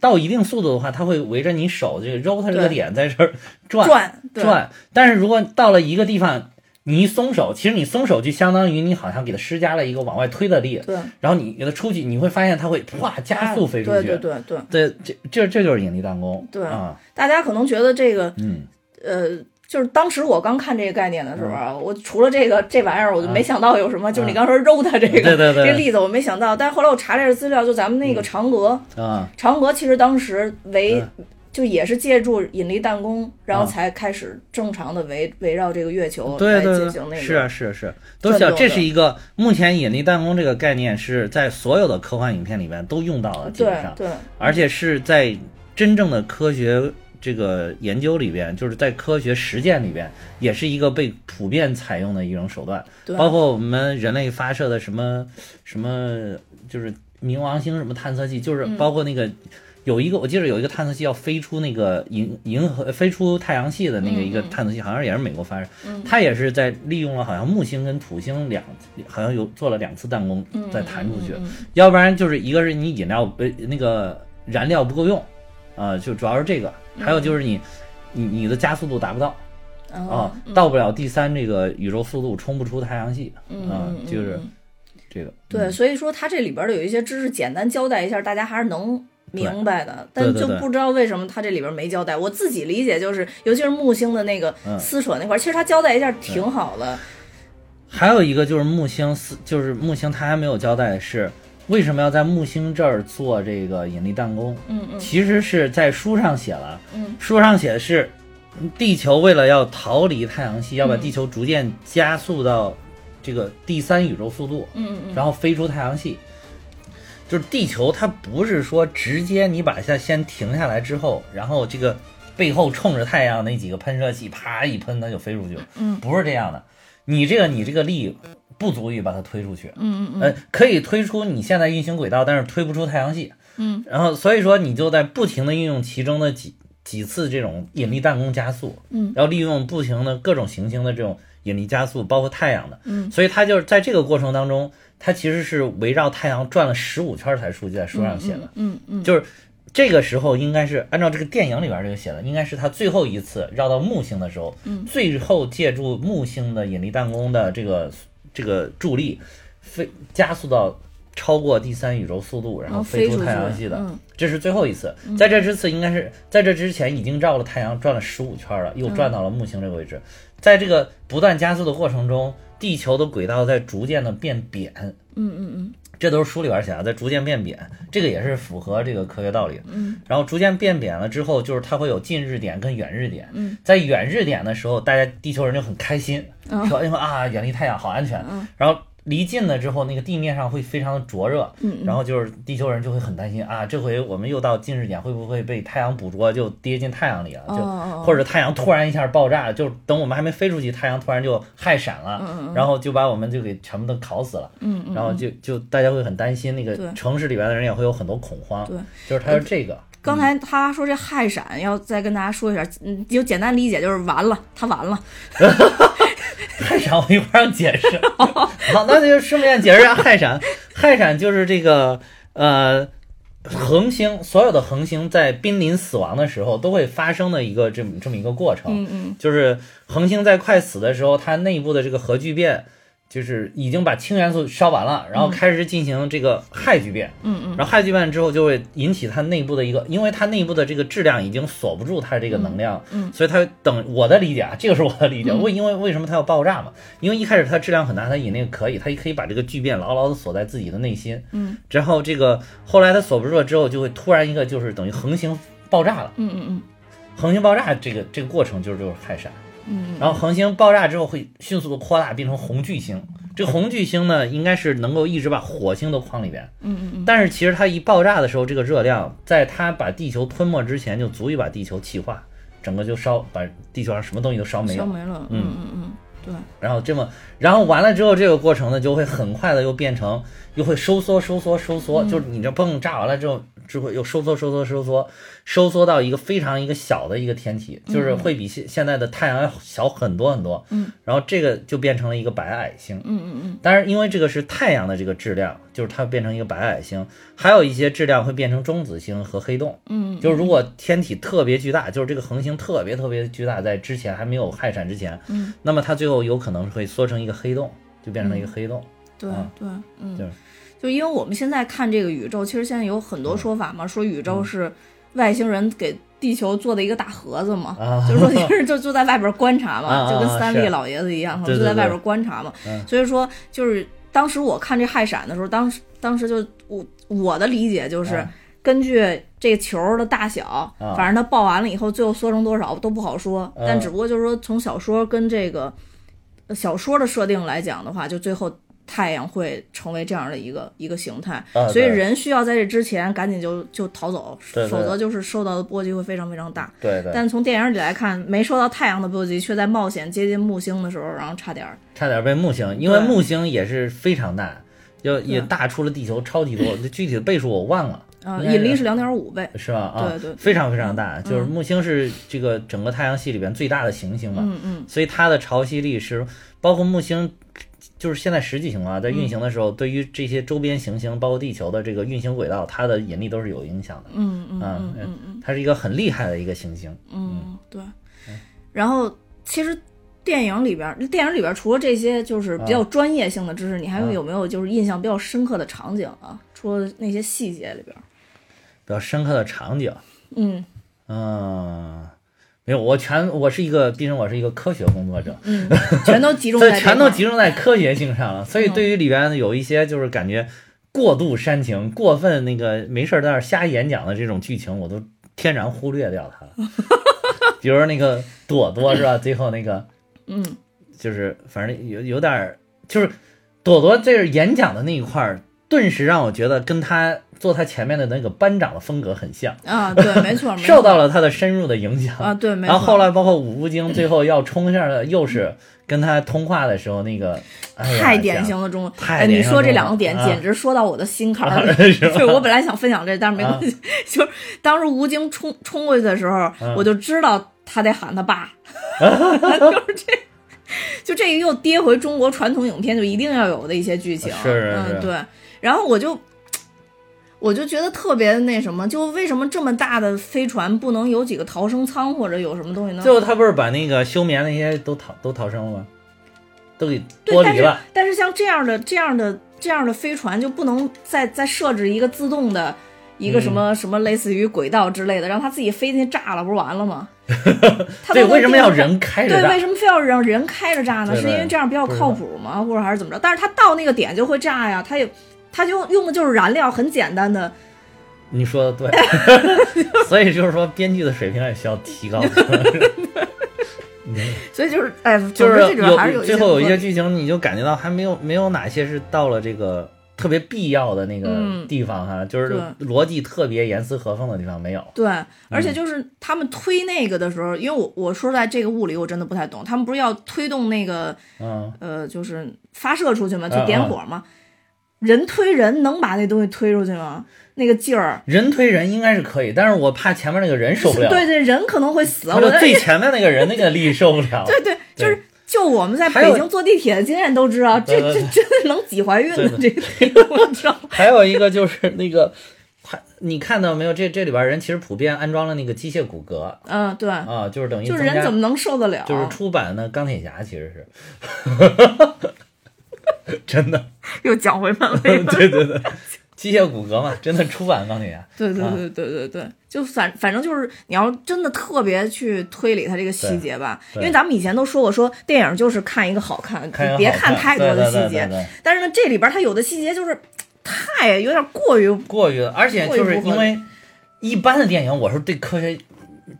Speaker 2: 到一定速度的话，它会围着你手这个揉它这个点在这儿转
Speaker 1: 转
Speaker 2: 转。但是如果到了一个地方，你一松手，其实你松手就相当于你好像给它施加了一个往外推的力。
Speaker 1: 对。
Speaker 2: 然后你给它出去，你会发现它会啪加速飞出
Speaker 1: 去。对对对
Speaker 2: 对。这这这就是引力弹弓。
Speaker 1: 对
Speaker 2: 啊。
Speaker 1: 大家可能觉得这个，
Speaker 2: 嗯
Speaker 1: 呃，就是当时我刚看这个概念的时候啊，
Speaker 2: 嗯。
Speaker 1: 我除了这个这玩意儿，我就没想到有什么，就是你刚说肉的这个
Speaker 2: 对对对。
Speaker 1: 这个例子，我没想到。但是后来我查这个资料，就咱们那个嫦娥，
Speaker 2: 啊，
Speaker 1: 嫦娥其实当时围。
Speaker 2: 嗯。
Speaker 1: 就也是借助引力弹弓，然后
Speaker 2: 啊
Speaker 1: 才开始正常的围围绕这个月球
Speaker 2: 对
Speaker 1: 来进行那个。
Speaker 2: 是啊是啊是啊，这是一个目前引力弹弓这个概念是在所有的科幻影片里面都用到了，基
Speaker 1: 对
Speaker 2: 本上，
Speaker 1: 对，
Speaker 2: 而且是在真正的科学这个研究里边，就是在科学实践里边，也是一个被普遍采用的一种手段。
Speaker 1: 对
Speaker 2: 包括我们人类发射的什么什么，就是冥王星什么探测器，就是
Speaker 1: 嗯
Speaker 2: 包括那个。有一个，我记得有一个探测器要飞出那个银银河，飞出太阳系的那个一个探测器，好像也是美国发射，
Speaker 1: 嗯
Speaker 2: 它也是在利用了好像木星跟土星两，好像有做了两次弹弓
Speaker 1: 嗯
Speaker 2: 再弹出去，要不然就是一个是你饮料呃那个燃料不够用，啊、就主要是这个，还有就是你你你的加速度达不到
Speaker 1: 嗯
Speaker 2: 啊、
Speaker 1: 嗯
Speaker 2: 到不了第三这个宇宙速度，冲不出太阳系
Speaker 1: 嗯
Speaker 2: 啊、就是
Speaker 1: 嗯
Speaker 2: 这个
Speaker 1: 对，所以说它这里边的有一些知识，简单交代一下，大家还是能明白的。但就不知道为什么它这里边没交代。我自己理解就是，尤其是木星的那个
Speaker 2: 嗯
Speaker 1: 撕扯那块儿，其实它交代一下挺好的。
Speaker 2: 还有一个就是木星撕，就是木星它还没有交代是为什么要在木星这儿做这个引力弹弓，
Speaker 1: 嗯嗯。
Speaker 2: 其实是在书上写了，
Speaker 1: 嗯。
Speaker 2: 书上写的是，地球为了要逃离太阳系，要把
Speaker 1: 嗯
Speaker 2: 地球逐渐加速到这个第三宇宙速度，
Speaker 1: 嗯嗯。
Speaker 2: 然后飞出太阳系。就是地球它不是说直接你把它先停下来之后，然后这个背后冲着太阳那几个喷射器啪一喷，它就飞出去了。
Speaker 1: 嗯。
Speaker 2: 不是这样的，你这个你这个力不足以把它推出去。
Speaker 1: 嗯嗯
Speaker 2: 呃，可以推出你现在运行轨道，但是推不出太阳系。
Speaker 1: 嗯，
Speaker 2: 然后所以说你就在不停的运用其中的几几次这种引力弹弓加速，
Speaker 1: 嗯，
Speaker 2: 然后利用不停的各种行星的这种引力加速，包括太阳的，
Speaker 1: 嗯，
Speaker 2: 所以它就是在这个过程当中，它其实是围绕太阳转了十五圈才出，就在书上写的，
Speaker 1: 嗯嗯
Speaker 2: 就是。这个时候应该是按照这个电影里边这个写的，应该是他最后一次绕到木星的时候，
Speaker 1: 嗯。
Speaker 2: 最后借助木星的引力弹弓的这个这个助力，飞加速到超过第三宇宙速度，然后飞出太阳系的，
Speaker 1: 嗯。
Speaker 2: 这是最后一次。在这之次应该是在这之前已经绕了太阳转了十五圈了，又转到了木星这个位置。在这个不断加速的过程中，地球的轨道在逐渐的变扁，
Speaker 1: 嗯嗯嗯
Speaker 2: 这都是书里边写的，在逐渐变扁，这个也是符合这个科学道理。
Speaker 1: 嗯
Speaker 2: 然后逐渐变扁了之后，就是它会有近日点跟远日点。
Speaker 1: 嗯，
Speaker 2: 在远日点的时候，大家地球人就很开心，
Speaker 1: 嗯
Speaker 2: 说因为啊远离太阳好安全。
Speaker 1: 嗯
Speaker 2: 然后离近了之后，那个地面上会非常的灼热，
Speaker 1: 嗯
Speaker 2: 然后就是地球人就会很担心啊，这回我们又到近视点，会不会被太阳捕捉，就跌进太阳里了？就、
Speaker 1: 哦
Speaker 2: 或者太阳突然一下爆炸，就等我们还没飞出去，太阳突然就氦闪了，
Speaker 1: 嗯
Speaker 2: 然后就把我们就给全部都烤死了。然后就就大家会很担心，那个城市里边的人也会有很多恐慌。
Speaker 1: 对，
Speaker 2: 就是他是这个。
Speaker 1: 刚才他说这氦闪，要再跟大家说一下，嗯，就简单理解就是完了，他完了。
Speaker 2: 氦闪我一会儿让解释。好，那就顺便解释一下氦闪。氦闪就是这个呃，恒星所有的恒星在濒临死亡的时候都会发生的一个这么这么一个过程。
Speaker 1: 嗯嗯
Speaker 2: 就是恒星在快死的时候，它内部的这个核聚变。就是已经把氢元素烧完了，然后开始进行这个氦聚变，
Speaker 1: 嗯嗯。
Speaker 2: 然后氦聚变之后就会引起它内部的一个，因为它内部的这个质量已经锁不住它这个能量，
Speaker 1: 嗯
Speaker 2: 所以它等我的理解啊，这个是我的理解，
Speaker 1: 嗯。
Speaker 2: 为因为为什么它要爆炸嘛？因为一开始它质量很大，它引力可以，它可以把这个聚变牢牢的锁在自己的内心，
Speaker 1: 嗯。
Speaker 2: 然后这个后来它锁不住了之后，就会突然一个就是等于恒星爆炸了，
Speaker 1: 嗯嗯
Speaker 2: 恒星爆炸这个这个过程就是就是氦闪。
Speaker 1: 嗯
Speaker 2: 然后恒星爆炸之后会迅速的扩大，变成红巨星。这个红巨星呢，应该是能够一直把火星都框里边。
Speaker 1: 嗯嗯嗯
Speaker 2: 但是其实它一爆炸的时候，这个热量在它把地球吞没之前，就足以把地球气化，整个就烧，把地球上什么东西都烧没了。
Speaker 1: 烧没了。嗯嗯嗯，对，
Speaker 2: 然后这么，然后完了之后，这个过程呢，就会很快的又变成，又会收缩、收缩、收缩，
Speaker 1: 嗯
Speaker 2: 就是你这泵炸完了之后，之后又收缩、收缩、收缩，收缩到一个非常一个小的一个天体，就是会比现现在的太阳要小很多很多。
Speaker 1: 嗯，
Speaker 2: 然后这个就变成了一个白矮星。
Speaker 1: 嗯嗯嗯
Speaker 2: 当然，因为这个是太阳的这个质量，就是它变成一个白矮星，还有一些质量会变成中子星和黑洞。
Speaker 1: 嗯，
Speaker 2: 就是如果天体特别巨大，就是这个恒星特别特别巨大，在之前还没有氦闪之前，
Speaker 1: 嗯，
Speaker 2: 那么它最后有可能会缩成一个黑洞，就变成了一个黑洞。
Speaker 1: 对
Speaker 2: 啊
Speaker 1: 对，嗯，
Speaker 2: 就是
Speaker 1: 就因为我们现在看这个宇宙，其实现在有很多说法嘛，说宇宙是外星人给地球做的一个大盒子嘛，
Speaker 2: 啊
Speaker 1: 就是说其实就就在外边观察嘛，就跟三立老爷子一样，就在外边观察嘛。
Speaker 2: 嗯
Speaker 1: 所以说，就是当时我看这氦闪的时候，当时当时就我我的理解就是。
Speaker 2: 啊
Speaker 1: 根据这个球的大小，
Speaker 2: 啊
Speaker 1: 反正它爆完了以后，最后缩成多少都不好说。
Speaker 2: 嗯
Speaker 1: 但只不过就是说，从小说跟这个呃小说的设定来讲的话，就最后太阳会成为这样的一个一个形态，
Speaker 2: 啊
Speaker 1: 所以人需要在这之前赶紧就就逃走，
Speaker 2: 对对。
Speaker 1: 否则就是受到的波及会非常非常大。
Speaker 2: 对对，
Speaker 1: 但从电影里来看，没受到太阳的波及，却在冒险接近木星的时候，然后差点儿。
Speaker 2: 差点被木星，因为木星也是非常大，就也大出了地球超级多，这具体的倍数我忘了，
Speaker 1: 啊、引力是两点五倍。
Speaker 2: 是吧？啊，
Speaker 1: 对对。
Speaker 2: 非常非常大，就是
Speaker 1: 嗯。
Speaker 2: 木星是这个整个太阳系里边最大的行星嘛，
Speaker 1: 嗯嗯。
Speaker 2: 所以它的潮汐力是包括木星。就是现在实际情况啊，在运行的时候，对于这些周边行星，包括地球的这个运行轨道，它的引力都是有影响的。
Speaker 1: 嗯嗯
Speaker 2: 啊
Speaker 1: 嗯嗯嗯。
Speaker 2: 它是一个很厉害的一个行星。
Speaker 1: 嗯，对。然后其实电影里边儿，电影里边儿除了这些就是比较专业性的知识，你还有没有就是印象比较深刻的场景啊？除了那些细节里边儿，
Speaker 2: 比较深刻的场景，
Speaker 1: 嗯。
Speaker 2: 嗯，没有，我全我是一个，毕竟我是一个科学工作者，
Speaker 1: 嗯，全都集中在
Speaker 2: 以全都集
Speaker 1: 中。
Speaker 2: 在科学性上了。所以
Speaker 1: 嗯
Speaker 2: 对于里边有一些就是感觉过度煽情、过分那个没事儿在那儿瞎演讲的这种剧情，我都天然忽略掉它了。比如说那个朵朵是吧？最后那个
Speaker 1: 嗯
Speaker 2: 就是反正有有点儿，就是朵朵这是演讲的那一块儿，顿时让我觉得跟他坐他前面的那个班长的风格很像，
Speaker 1: 啊，对，没错，没错
Speaker 2: 受到了他的深入的影响。
Speaker 1: 啊，对，没错。
Speaker 2: 然后后来包括五福星最后要冲上的，又是跟他通话的时时候那个，哎
Speaker 1: 太典型的中文，
Speaker 2: 太
Speaker 1: 哎，你说这两个点
Speaker 2: 啊
Speaker 1: 简直说到我的心坎儿里。
Speaker 2: 是
Speaker 1: 我本来想分享这，但是没关系。
Speaker 2: 啊
Speaker 1: 就是当时吴京冲冲过去的时候，
Speaker 2: 嗯
Speaker 1: 我就知道他得喊他爸，就是这，就这个又跌回中国传统影片就一定要有的一些剧情。
Speaker 2: 是是是
Speaker 1: 嗯，对。然后我就。我就觉得特别那什么，就为什么这么大的飞船不能有几个逃生舱或者有什么东西呢？
Speaker 2: 最后他不是把那个休眠那些都逃都逃生了吗？都给剥离了。
Speaker 1: 但是像这样的这样的这样的飞船就不能再再设置一个自动的一个什么、
Speaker 2: 嗯
Speaker 1: 什么类似于轨道之类的，让它自己飞进去炸了，不是完了吗？它
Speaker 2: 对，为什么要人开着
Speaker 1: 对，为？什么非要让人开着炸呢？是因为这样比较靠谱吗？或者还是怎么着？但是它到那个点就会炸呀，它也它就用的就是燃料，很简单的。
Speaker 2: 你说的对，所以就是说编剧的水平也需要提高。
Speaker 1: 所以就是，哎，
Speaker 2: 就是有最后有一
Speaker 1: 些
Speaker 2: 些剧情，你就感觉到还没有没有哪些是到了这个特别必要的那个
Speaker 1: 嗯
Speaker 2: 地方哈，就是逻辑特别严丝合缝的地方没有。
Speaker 1: 对，
Speaker 2: 嗯
Speaker 1: 而且就是他们推那个的时候，因为我我说实在这个物理我真的不太懂，他们不是要推动那个
Speaker 2: 嗯，
Speaker 1: 呃，就是发射出去嘛，去
Speaker 2: 嗯
Speaker 1: 点火嘛。人推人能把那东西推出去吗？那个劲儿，
Speaker 2: 人推人应该是可以，但是我怕前面那个人受不了。
Speaker 1: 对对，人可能会死。
Speaker 2: 他
Speaker 1: 我的
Speaker 2: 最前面那个人那个力受不了。
Speaker 1: 对对，就是就我们在北京坐地铁的经验都知道，这这真的能挤怀孕的这
Speaker 2: 对
Speaker 1: 个，我知道。
Speaker 2: 还有一个就是那个，他你看到没有？这这里边人其实普遍安装了那个机械骨骼
Speaker 1: 嗯，对，
Speaker 2: 啊，就是等于
Speaker 1: 就是人怎么能受得了？
Speaker 2: 就是出版的钢铁侠其实是，真的，
Speaker 1: 又讲回漫威了。
Speaker 2: 对 对对，机械骨骼嘛，真的出版钢铁侠。啊
Speaker 1: 对对对对对对，就反反正就是你要真的特别去推理它这个细节吧，因为咱们以前都说过，说电影就是看一个好看，别
Speaker 2: 看
Speaker 1: 看太多的细节。
Speaker 2: 对对
Speaker 1: 但是呢，这里边它有的细节就是太有点过于
Speaker 2: 过于，而且就是因为一般的电影，我是对科学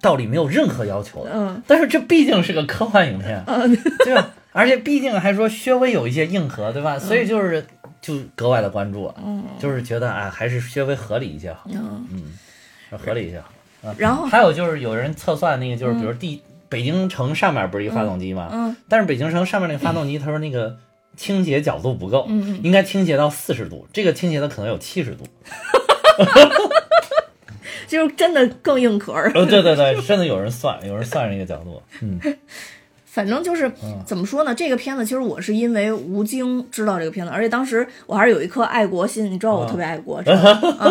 Speaker 2: 道理没有任何要求的，
Speaker 1: 嗯
Speaker 2: 但是这毕竟是个科幻影片，
Speaker 1: 嗯，
Speaker 2: 对吧？而且毕竟还说稍微有一些硬核，对
Speaker 1: 嗯
Speaker 2: 吧？所以就是就格外的关注，就是觉得啊，还是稍微合理一些好，
Speaker 1: 嗯，
Speaker 2: 嗯，合理一些好。啊
Speaker 1: 然后
Speaker 2: 还有就是有人测算那个，就是比如地北京城上面不是一个发动机吗？
Speaker 1: 嗯
Speaker 2: 但是北京城上面那个发动机，他说那个倾斜角度不够，应该倾斜到四十度，这个倾斜的可能有七十度。
Speaker 1: 就是真的更硬壳儿。
Speaker 2: 呃，对对对，真的有人算，有人算这个角度，嗯，
Speaker 1: 反正就是
Speaker 2: 嗯
Speaker 1: 怎么说呢？这个片子其实我是因为吴京知道这个片子，而且当时我还是有一颗爱国心，你知道我
Speaker 2: 啊
Speaker 1: 特别爱国，知道吗？啊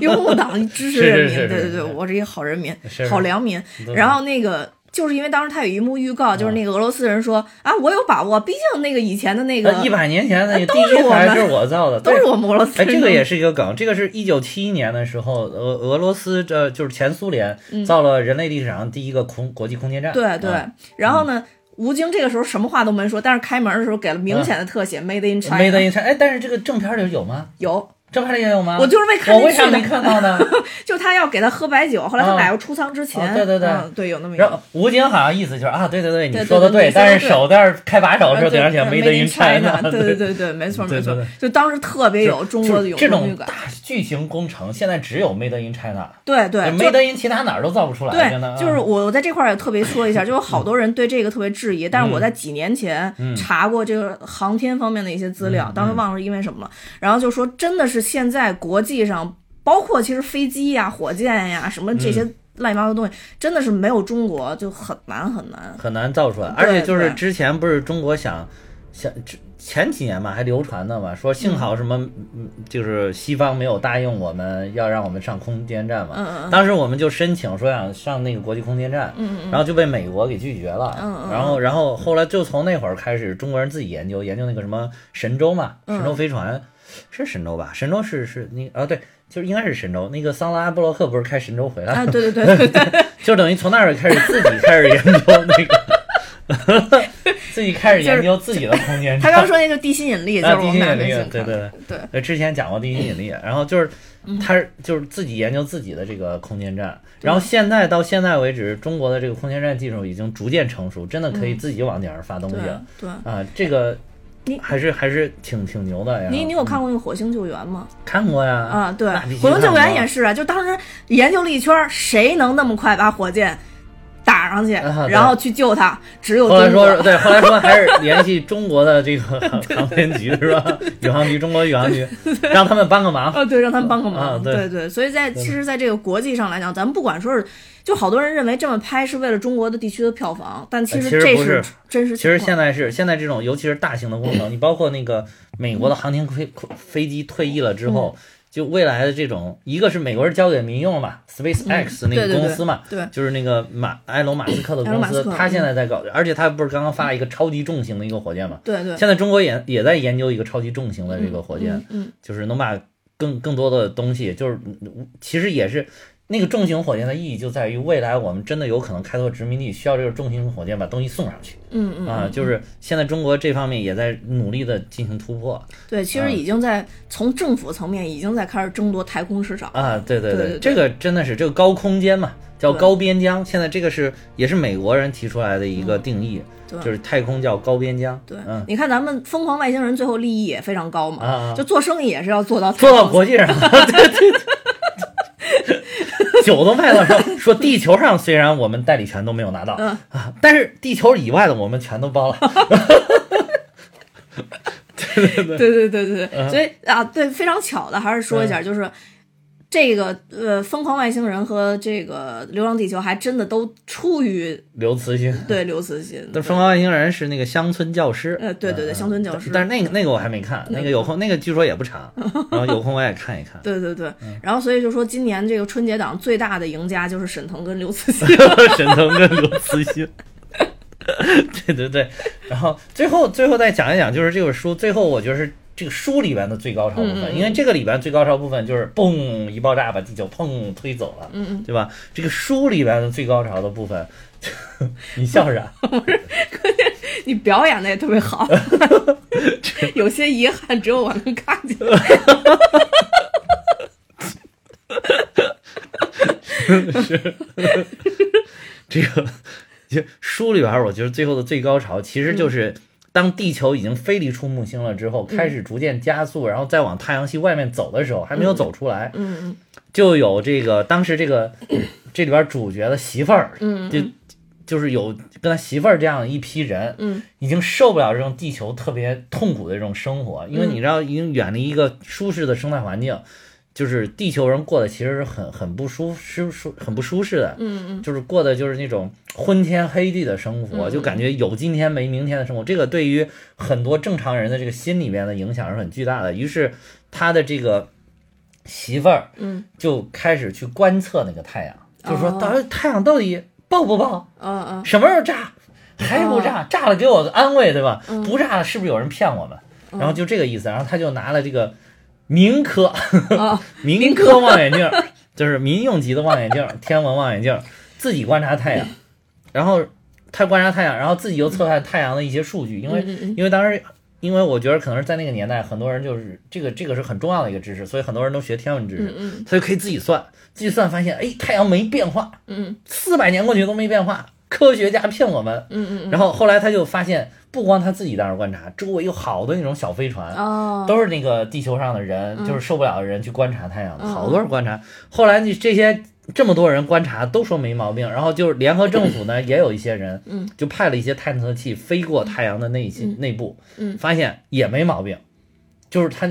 Speaker 1: 拥护党，支持人民，对对对，我是一个好人民
Speaker 2: 是，
Speaker 1: 好良民。然后那个就是因为当时他有一幕预告，就是那个俄罗斯人说啊，我有把握，毕竟那个以前的那个
Speaker 2: 一百年前的
Speaker 1: 都
Speaker 2: 第一
Speaker 1: 是我们
Speaker 2: 台是我造的，
Speaker 1: 都是我们俄罗斯
Speaker 2: 哎，这个也是一个梗，这个是一九七一年的时候，俄俄罗斯这就是前苏联造了人类历史上第一个空国际空间站。
Speaker 1: 嗯对对
Speaker 2: 啊，
Speaker 1: 然后呢，吴京这个时候什么话都没说，但是开门的时候给了明显的特写，Made in China。
Speaker 2: ，Made in China。哎，但是这个正片里有吗？
Speaker 1: 有，
Speaker 2: 正片里也有吗？
Speaker 1: 我就是为看
Speaker 2: 我为啥没看到呢？
Speaker 1: 就他要给他喝白酒，后来他
Speaker 2: 啊
Speaker 1: 改入出舱之前，
Speaker 2: 啊对对对。
Speaker 1: 嗯对，有那么一个。
Speaker 2: 吴京好像意思就是啊，对对对，你
Speaker 1: 对
Speaker 2: 说的
Speaker 1: 对
Speaker 2: 但是手在开把手的时候
Speaker 1: 对
Speaker 2: 得上写 Made in China。
Speaker 1: 对对对对，没错没错就当时特别有中国的有
Speaker 2: 这种大巨型工程，现在只有 Made in China，
Speaker 1: 对对，就
Speaker 2: Made in 其他哪儿都造不出来。的
Speaker 1: 对，
Speaker 2: 啊
Speaker 1: 就是我我在这块儿也特别说一下，就有好多人对这个特别质疑，但是我在几年前
Speaker 2: 嗯。
Speaker 1: 查过这个航天方面的一些资料，当时忘了是因为什么了，然后就说真的是现在国际上，包括其实飞机呀、火箭呀什么这些
Speaker 2: 嗯
Speaker 1: 乱七八糟的东西，真的是没有中国就很难很难。
Speaker 2: 很难造出来。而且就是之前不是中国想想之前几年嘛，还流传的嘛，说幸好什么，嗯就是西方没有答应我们要让我们上空间站嘛。
Speaker 1: 嗯嗯
Speaker 2: 当时我们就申请说想上那个国际空间站，
Speaker 1: 嗯嗯
Speaker 2: 然后就被美国给拒绝了。
Speaker 1: 嗯嗯
Speaker 2: 然后然后后来就从那会儿开始，中国人自己研究研究那个什么神舟嘛，
Speaker 1: 嗯
Speaker 2: 神舟飞船。是神州吧？神州是是那啊，对，就是应该是神州。那个桑德拉布洛克不是开神州回来
Speaker 1: 啊，
Speaker 2: 了，
Speaker 1: 对对对对对，
Speaker 2: 就等于从那儿开始自己开始研究那个，自己开始研究自己的空间站。
Speaker 1: 他刚说那就地心引力，就
Speaker 2: 啊地心引力对对对之前讲过地心引力，然后就是
Speaker 1: 嗯
Speaker 2: 他就是自己研究自己的这个空间站，然后现在到现在为止，中国的这个空间站技术已经逐渐成熟，真的可以自己往顶上发东西了
Speaker 1: 对。
Speaker 2: 啊，这个
Speaker 1: 你
Speaker 2: 还是还是挺挺牛的呀。
Speaker 1: 你你有看过那个火星救援吗？
Speaker 2: 看过呀？
Speaker 1: 啊，对火星救援也是啊，就当时研究了一圈儿，谁能那么快把火箭打上去，
Speaker 2: 啊
Speaker 1: 然后去救他？只有
Speaker 2: 后来说，。对，后来说 还是联系中国的这个航航天局是吧？宇航局，中国宇航局，让他们帮个忙。
Speaker 1: 啊，对，让他们帮个忙，
Speaker 2: 对
Speaker 1: 对，所以在其实，在这个国际上来讲，咱们不管说是，就好多人认为这么拍是为了中国的地区的票房，但其
Speaker 2: 呃
Speaker 1: 实这
Speaker 2: 不是
Speaker 1: 真实
Speaker 2: 其实现在是现在这种，尤其是大型的工程，你包括那个美国的航天飞 飞机退役了之后，就未来的这种，一个是美国人交给民用了嘛，SpaceX 那
Speaker 1: 对对
Speaker 2: 个公司嘛，
Speaker 1: 对
Speaker 2: 就是那个马埃隆马斯克的公司他现在在搞，而且他不是刚刚发了一个超级重型的一个火箭嘛，
Speaker 1: 对对，
Speaker 2: 现在中国也也在研究一个超级重型的这个火箭，
Speaker 1: 嗯嗯。
Speaker 2: 就是能把更更多的东西，就是嗯其实也是那个重型火箭的意义就在于未来我们真的有可能开拓殖民地，需要这个重型火箭把东西送上去
Speaker 1: 嗯嗯
Speaker 2: 啊，就是现在中国这方面也在努力的进行突破。
Speaker 1: 对，其
Speaker 2: 啊
Speaker 1: 实已经在从政府层面已经在开始争夺太空市场。
Speaker 2: 啊，对对
Speaker 1: 对
Speaker 2: 这个真的是这个高空间嘛，叫高边疆，现在这个是也是美国人提出来的一个定义，
Speaker 1: 对。
Speaker 2: 就是太空叫高边疆，
Speaker 1: 对，
Speaker 2: 嗯。
Speaker 1: 你看咱们疯狂外星人最后利益也非常高嘛，
Speaker 2: 啊啊。
Speaker 1: 就做生意也是要做到
Speaker 2: 做到国际上，对对对。酒都卖了，说 说地球上虽然我们代理权都没有拿到、
Speaker 1: 嗯。
Speaker 2: 啊，但是地球以外的我们全都包了。
Speaker 1: 对 对对。对对，
Speaker 2: 对
Speaker 1: 所以啊，对，非常巧的，还是说一下，就是这个呃，疯狂外星人和这个流浪地球还真的都出于
Speaker 2: 刘慈欣，
Speaker 1: 对刘慈欣，
Speaker 2: 但疯狂外星人是那个乡村教师，
Speaker 1: 呃对对对
Speaker 2: 嗯
Speaker 1: 乡村教师
Speaker 2: 但是那个那个我还没看，那个有空，那个据说也不长，然后有空我也看一看。
Speaker 1: 对对对，
Speaker 2: 嗯。
Speaker 1: 然后所以就说今年这个春节档最大的赢家就是沈腾跟刘慈欣，
Speaker 2: 沈腾跟刘慈欣。对对对，然后最后最后再讲一讲，就是这本书最后我觉得是这个书里边的最高潮部分，因为这个里边最高潮部分就是嘣一爆炸把地球砰推走了，
Speaker 1: 嗯嗯，
Speaker 2: 对吧？这个书里边的最高潮的部分，你笑啥？
Speaker 1: 不是，关键你表演的也特别好，有些遗憾只有我能看见。
Speaker 2: 是这个就书里边，我觉得最后的最高潮其实就是。当地球已经飞离出木星了之后，开始逐渐加速，然后再往太阳系外面走的时候，还没有走出来，
Speaker 1: 嗯嗯。
Speaker 2: 就有这个当时这个这里边主角的媳妇儿，
Speaker 1: 嗯
Speaker 2: 就就是有跟他媳妇儿这样一批人，
Speaker 1: 嗯
Speaker 2: 已经受不了这种地球特别痛苦的这种生活，因为你知道，已经远离一个舒适的生态环境，就是地球人过得其实是很很不舒舒舒很不舒适的，
Speaker 1: 嗯嗯
Speaker 2: 就是过的就是那种昏天黑地的生活，
Speaker 1: 嗯
Speaker 2: 就感觉有今天没明天的生活。这个对于很多正常人的这个心里面的影响是很巨大的。于是他的这个媳妇儿
Speaker 1: 嗯
Speaker 2: 就开始去观测那个太阳，就是说
Speaker 1: 哦
Speaker 2: 到底太阳到底。爆不爆？
Speaker 1: 嗯嗯
Speaker 2: 什么时候炸？还不炸？炸了给我个安慰，对吧？不炸了是不是有人骗我们？然后就这个意思，然后他就拿了这个民科。
Speaker 1: 啊
Speaker 2: 民科望远镜，就是民用级的望远镜，天文望远镜，自己观察太阳，然后他观察太阳，然后自己又测看太阳的一些数据，因为因为当时。因为我觉得可能是在那个年代，很多人就是这个这个是很重要的一个知识，所以很多人都学天文知识，
Speaker 1: 嗯嗯。
Speaker 2: 所以可以自己算，自己算发现，哎，太阳没变化，
Speaker 1: 嗯。
Speaker 2: 四百年过去都没变化，科学家骗我们。
Speaker 1: 嗯嗯
Speaker 2: 然后后来他就发现，不光他自己在那观察，周围有好多那种小飞船，都是那个地球上的人，
Speaker 1: 嗯
Speaker 2: 就是受不了的人去观察太阳好多人观察。后来你这些这么多人观察都说没毛病，然后就是联合政府呢也有一些人，
Speaker 1: 嗯，
Speaker 2: 就派了一些探测器飞过太阳的内心内部，
Speaker 1: 嗯。
Speaker 2: 发现也没毛病，就是它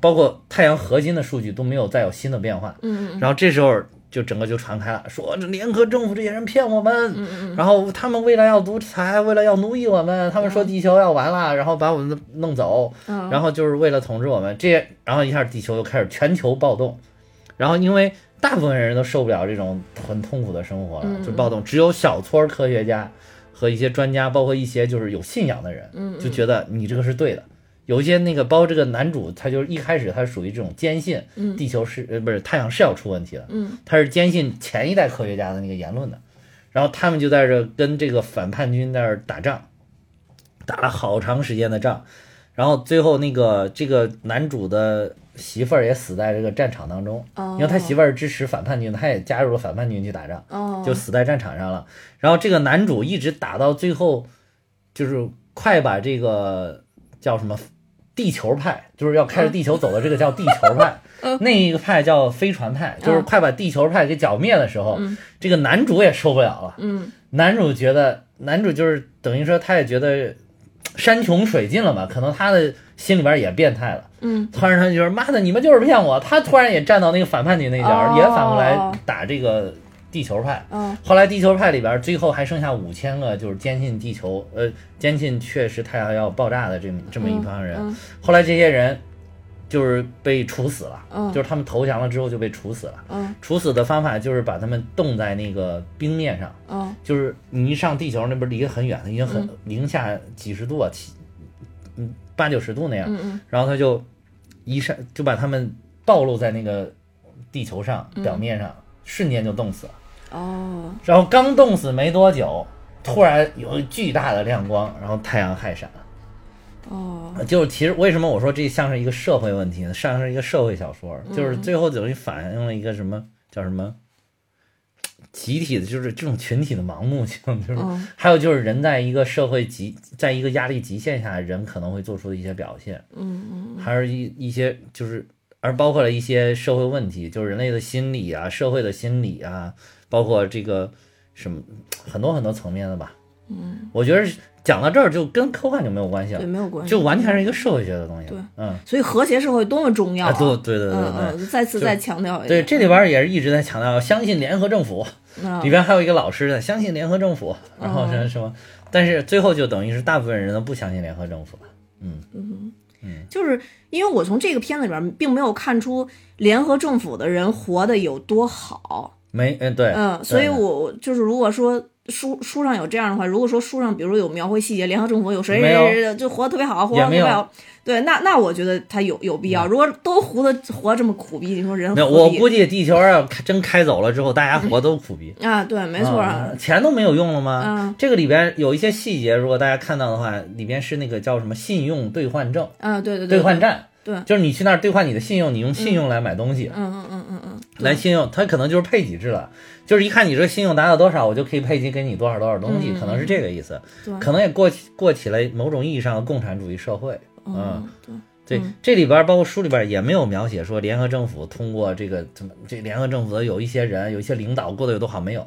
Speaker 2: 包括太阳核心的数据都没有再有新的变化。
Speaker 1: 嗯嗯。
Speaker 2: 然后这时候就整个就传开了，说这联合政府这些人骗我们，
Speaker 1: 嗯嗯
Speaker 2: 然后他们为了要独裁，为了要奴役我们，他们说地球要完了，然后把我们弄走，
Speaker 1: 嗯，
Speaker 2: 然后就是为了统治我们。这然后一下地球就开始全球暴动，然后因为大部分人都受不了这种很痛苦的生活了，
Speaker 1: 嗯
Speaker 2: 就暴动，只有小撮儿科学家和一些专家，包括一些就是有信仰的人，
Speaker 1: 嗯。
Speaker 2: 就觉得你这个是对的。有一些那个包括这个男主，他就是一开始他属于这种坚信
Speaker 1: 嗯
Speaker 2: 地球是呃不是太阳是要出问题的，
Speaker 1: 嗯
Speaker 2: 他是坚信前一代科学家的那个言论的，然后他们就在这跟这个反叛军在这儿打仗，打了好长时间的仗，然后最后那个这个男主的媳妇儿也死在这个战场当中，
Speaker 1: 哦，
Speaker 2: 因为他媳妇儿支持反叛军，他也加入了反叛军去打仗，
Speaker 1: 哦
Speaker 2: 就死在战场上了。然后这个男主一直打到最后，就是快把这个叫什么地球派，就是要开着地球走的这个叫地球派，
Speaker 1: 嗯。
Speaker 2: 那一个派叫飞船派，就是快把地球派给剿灭的时候，
Speaker 1: 嗯。
Speaker 2: 这个男主也受不了了。
Speaker 1: 嗯。
Speaker 2: 男主觉得，男主就是等于说他也觉得山穷水尽了嘛，可能他的心里边也变态了。
Speaker 1: 嗯。
Speaker 2: 突然他就觉得妈的，你们就是骗我。他突然也站到那个反叛军那角，
Speaker 1: 哦。
Speaker 2: 也反过来打这个地球派。
Speaker 1: 嗯。
Speaker 2: 后来地球派里边最后还剩下五千个，就是坚信地球，呃，坚信确实太阳要爆炸的这么这么一帮人。
Speaker 1: 嗯
Speaker 2: 后来这些人就是被处死了，
Speaker 1: 嗯。
Speaker 2: 就是他们投降了之后就被处死了。
Speaker 1: 嗯。
Speaker 2: 处死的方法就是把他们冻在那个冰面上，
Speaker 1: 嗯。
Speaker 2: 就是你一上地球那不是离得很远，已经很零下几十度啊，七嗯八九十度那样，
Speaker 1: 嗯
Speaker 2: 然后他就一上就把他们暴露在那个地球上表面上，瞬间就冻死了。
Speaker 1: 哦。
Speaker 2: 然后刚冻死没多久，突然有巨大的亮光，然后太阳害闪。
Speaker 1: 哦。
Speaker 2: 就是其实为什么我说这像是一个社会问题呢？像是一个社会小说，
Speaker 1: 嗯。
Speaker 2: 就是最后等于反映了一个什么叫什么？集体的，就是这种群体的盲目性，就是
Speaker 1: 嗯。
Speaker 2: 还有就是人在一个社会极在一个压力极限下，人可能会做出的一些表现，
Speaker 1: 嗯嗯。
Speaker 2: 还是一一些就是而包括了一些社会问题，就是人类的心理啊、社会的心理啊，包括这个什么很多很多层面的吧。
Speaker 1: 嗯，
Speaker 2: 我觉得讲到这儿就跟科幻就没有关系了
Speaker 1: 对，
Speaker 2: 了，
Speaker 1: 没有关系，
Speaker 2: 就完全是一个社会学的东西。
Speaker 1: 对。
Speaker 2: 嗯，
Speaker 1: 所以和谐社会多么重要！
Speaker 2: 对对对对对。
Speaker 1: 嗯嗯，再次再强调一
Speaker 2: 下。
Speaker 1: 对，
Speaker 2: 这里边也是一直在强调相信联合政府，
Speaker 1: 嗯
Speaker 2: 里边还有一个老师在，相信联合政府，然后什么什么，但是最后就等于是大部分人都不相信联合政府了。嗯，
Speaker 1: 就是因为我从这个片子里边并没有看出联合政府的人活得有多好，
Speaker 2: 没，嗯，对，
Speaker 1: 嗯，所以我我就是如果说书书上有这样的话，如果说书上比如有描绘细节，联合政府有谁谁谁就活得特别好，活得
Speaker 2: 也没有
Speaker 1: 特别好，对，那那我觉得他有有必要。如果都活的活这么苦逼，你说人
Speaker 2: 没有，我估计地球要开真开走了之后，大家活都苦逼。
Speaker 1: 啊，对，没错
Speaker 2: 钱都没有用了吗？
Speaker 1: 嗯
Speaker 2: 这个里边有一些细节，如果大家看到的话，里边是那个叫什么信用兑换证、
Speaker 1: 啊，对对对，
Speaker 2: 兑换站，
Speaker 1: 对
Speaker 2: 就是你去那儿兑换你的信用，你用信用来买东西，
Speaker 1: 嗯嗯嗯嗯嗯，
Speaker 2: 来信用，它可能就是配给制了，就是一看你这信用达到多少，我就可以配给给你多少多少东西，
Speaker 1: 嗯。
Speaker 2: 可能是这个意思，
Speaker 1: 对。
Speaker 2: 可能也过起过起了某种意义上的共产主义社会。
Speaker 1: 嗯对，
Speaker 2: 这里边包括书里边也没有描写说联合政府通过这个怎么这联合政府的有一些人有一些领导过得有多好没有，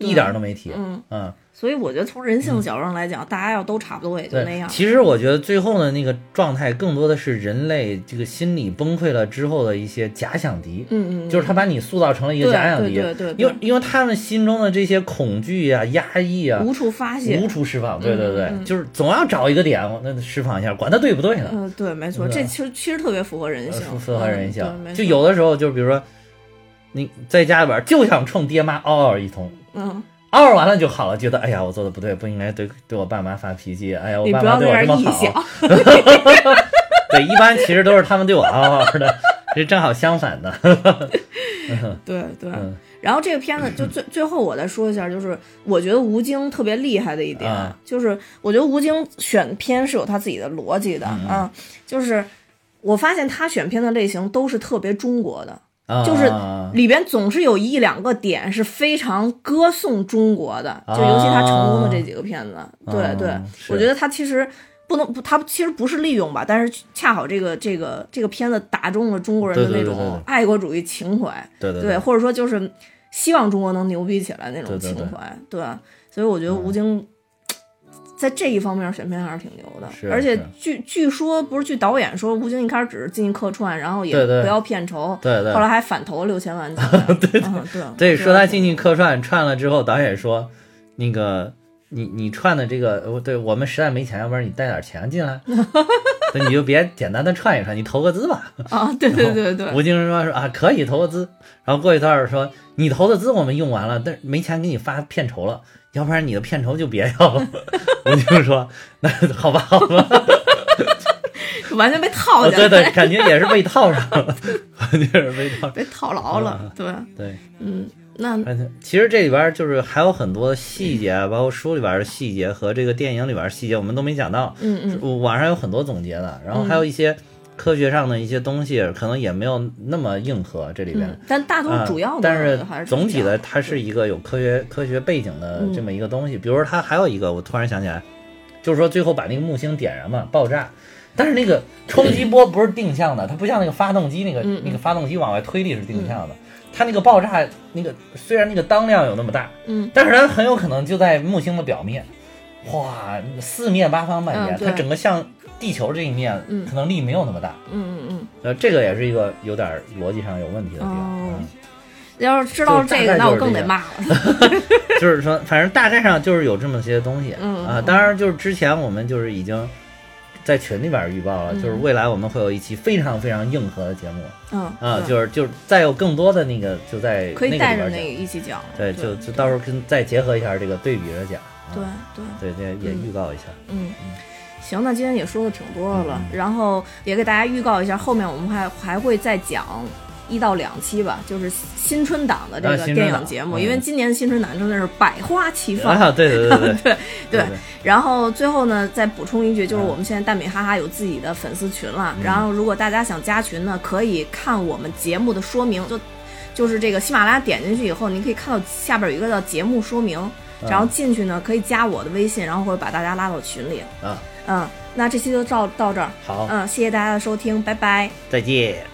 Speaker 2: 一点儿都没提。
Speaker 1: 嗯，
Speaker 2: 嗯，
Speaker 1: 所以我觉得从人性角度上来讲，大家要都差不多也就那，样。
Speaker 2: 其实我觉得最后的那个状态更多的是人类这个心理崩溃了之后的一些假想敌，
Speaker 1: 嗯嗯，
Speaker 2: 就是他把你塑造成了一个假想敌，
Speaker 1: 对对对对
Speaker 2: 因为因为他们心中的这些恐惧啊、压抑啊，
Speaker 1: 无处发泄
Speaker 2: 无。处释放。对对对，就是总要找一个点，那释放一下，管他对不对呢？
Speaker 1: 嗯，对，没错，这其实其实特别符合人性，
Speaker 2: 符符合人性就有的时候，就比如说你在家里边就想冲爹妈嗷嗷一通，
Speaker 1: 嗯
Speaker 2: 嗷完了就好了，觉得哎呀，我做的不对，不应该对对我爸妈发脾气。哎呀，我爸妈对我这么好。对，一般其实都是他们对我嗷嗷的，这正好相反的。
Speaker 1: 对对。然后这个片子就最最后我再说一下，就是我觉得吴京特别厉害的一点，就是我觉得吴京选片是有他自己的逻辑的啊，就是我发现他选片的类型都是特别中国的。就是里边总是有一两个点是非常歌颂中国的，就尤其他成功的这几个片子，对对，我觉得他其实不能不，他其实不是利用吧，但是恰好这个这个这个片子打中了中国人的那种爱国主义情怀，
Speaker 2: 对对，
Speaker 1: 或者说就是希望中国能牛逼起来那种情怀，对，所以我觉得吴京。在这一方面选片还是挺牛的，而且据据说不是据导演说，吴京一开始只是进去客串，然后也不要片酬，
Speaker 2: 对对，
Speaker 1: 后来还反投了六千万。
Speaker 2: 对
Speaker 1: 对
Speaker 2: 对，对说他进去客串串了之后，导演说，那个你你串的这个，对我们实在没钱，要不然你带点钱进来，你就别简单的串一串，你投个资吧。
Speaker 1: 啊，对对对对。
Speaker 2: 吴京说说啊，可以投个资，然后过一段说你投的资我们用完了，但没钱给你发片酬了。要不然你的片酬就别要了，我就说那好吧，好吧，
Speaker 1: 完全被套
Speaker 2: 下，对对，感觉也是被套上了，完全是被套，
Speaker 1: 被套牢了，对
Speaker 2: 对，
Speaker 1: 嗯，那
Speaker 2: 其实这里边就是还有很多细节，包括书里边的细节和这个电影里边细节，我们都没讲到，
Speaker 1: 嗯
Speaker 2: 嗯，网上有很多总结的，然后还有一些。科学上的一些东西可能也没有那么硬核，这里边，
Speaker 1: 但大多主要的，
Speaker 2: 但
Speaker 1: 是
Speaker 2: 总体的，它是一个有科学科学背景的这么一个东西。比如说，它还有一个，我突然想起来，就是说最后把那个木星点燃嘛，爆炸，但是那个冲击波不是定向的，它不像那个发动机那个那个发动机往外推力是定向的，它那个爆炸那个虽然那个当量有那么大，
Speaker 1: 嗯，
Speaker 2: 但是它很有可能就在木星的表面，哇，四面八方蔓延，它整个像。地球这一面，可能力没有那么大。
Speaker 1: 嗯嗯嗯。
Speaker 2: 呃，这个也是一个有点逻辑上有问题的地方嗯。
Speaker 1: 要是知道这
Speaker 2: 个，
Speaker 1: 那我更得骂 了。
Speaker 2: 就是说，反正大概上就是有这么些东西啊。当然，就是之前我们就是已经在群里边预报了，就是未来我们会有一期非常非常硬核的节目。
Speaker 1: 嗯
Speaker 2: 啊，就是就是再有更多的那个就在
Speaker 1: 可以带着
Speaker 2: 那
Speaker 1: 个一起讲。
Speaker 2: 对，就就到时候跟再结合一下这个对比着讲。
Speaker 1: 对
Speaker 2: 对对，也也预告一下。
Speaker 1: 嗯嗯。行，那今天也说的挺多的了，然后也给大家预告一下，后面我们还还会再讲一到两期吧，就是新春档的这个电影节目，因为今年新春档真的是百花齐放
Speaker 2: 啊！对对对
Speaker 1: 对
Speaker 2: 对
Speaker 1: 对。然后最后呢，再补充一句，就是我们现在蛋米哈哈有自己的粉丝群了，然后如果大家想加群呢，可以看我们节目的说明，就就是这个喜马拉雅点进去以后，你可以看到下边有一个叫节目说明，然后进去呢可以加我的微信，然后或者把大家拉到群里
Speaker 2: 啊。
Speaker 1: 嗯，那这期就到到这儿。
Speaker 2: 好，
Speaker 1: 嗯，谢谢大家的收听，拜拜，
Speaker 2: 再见。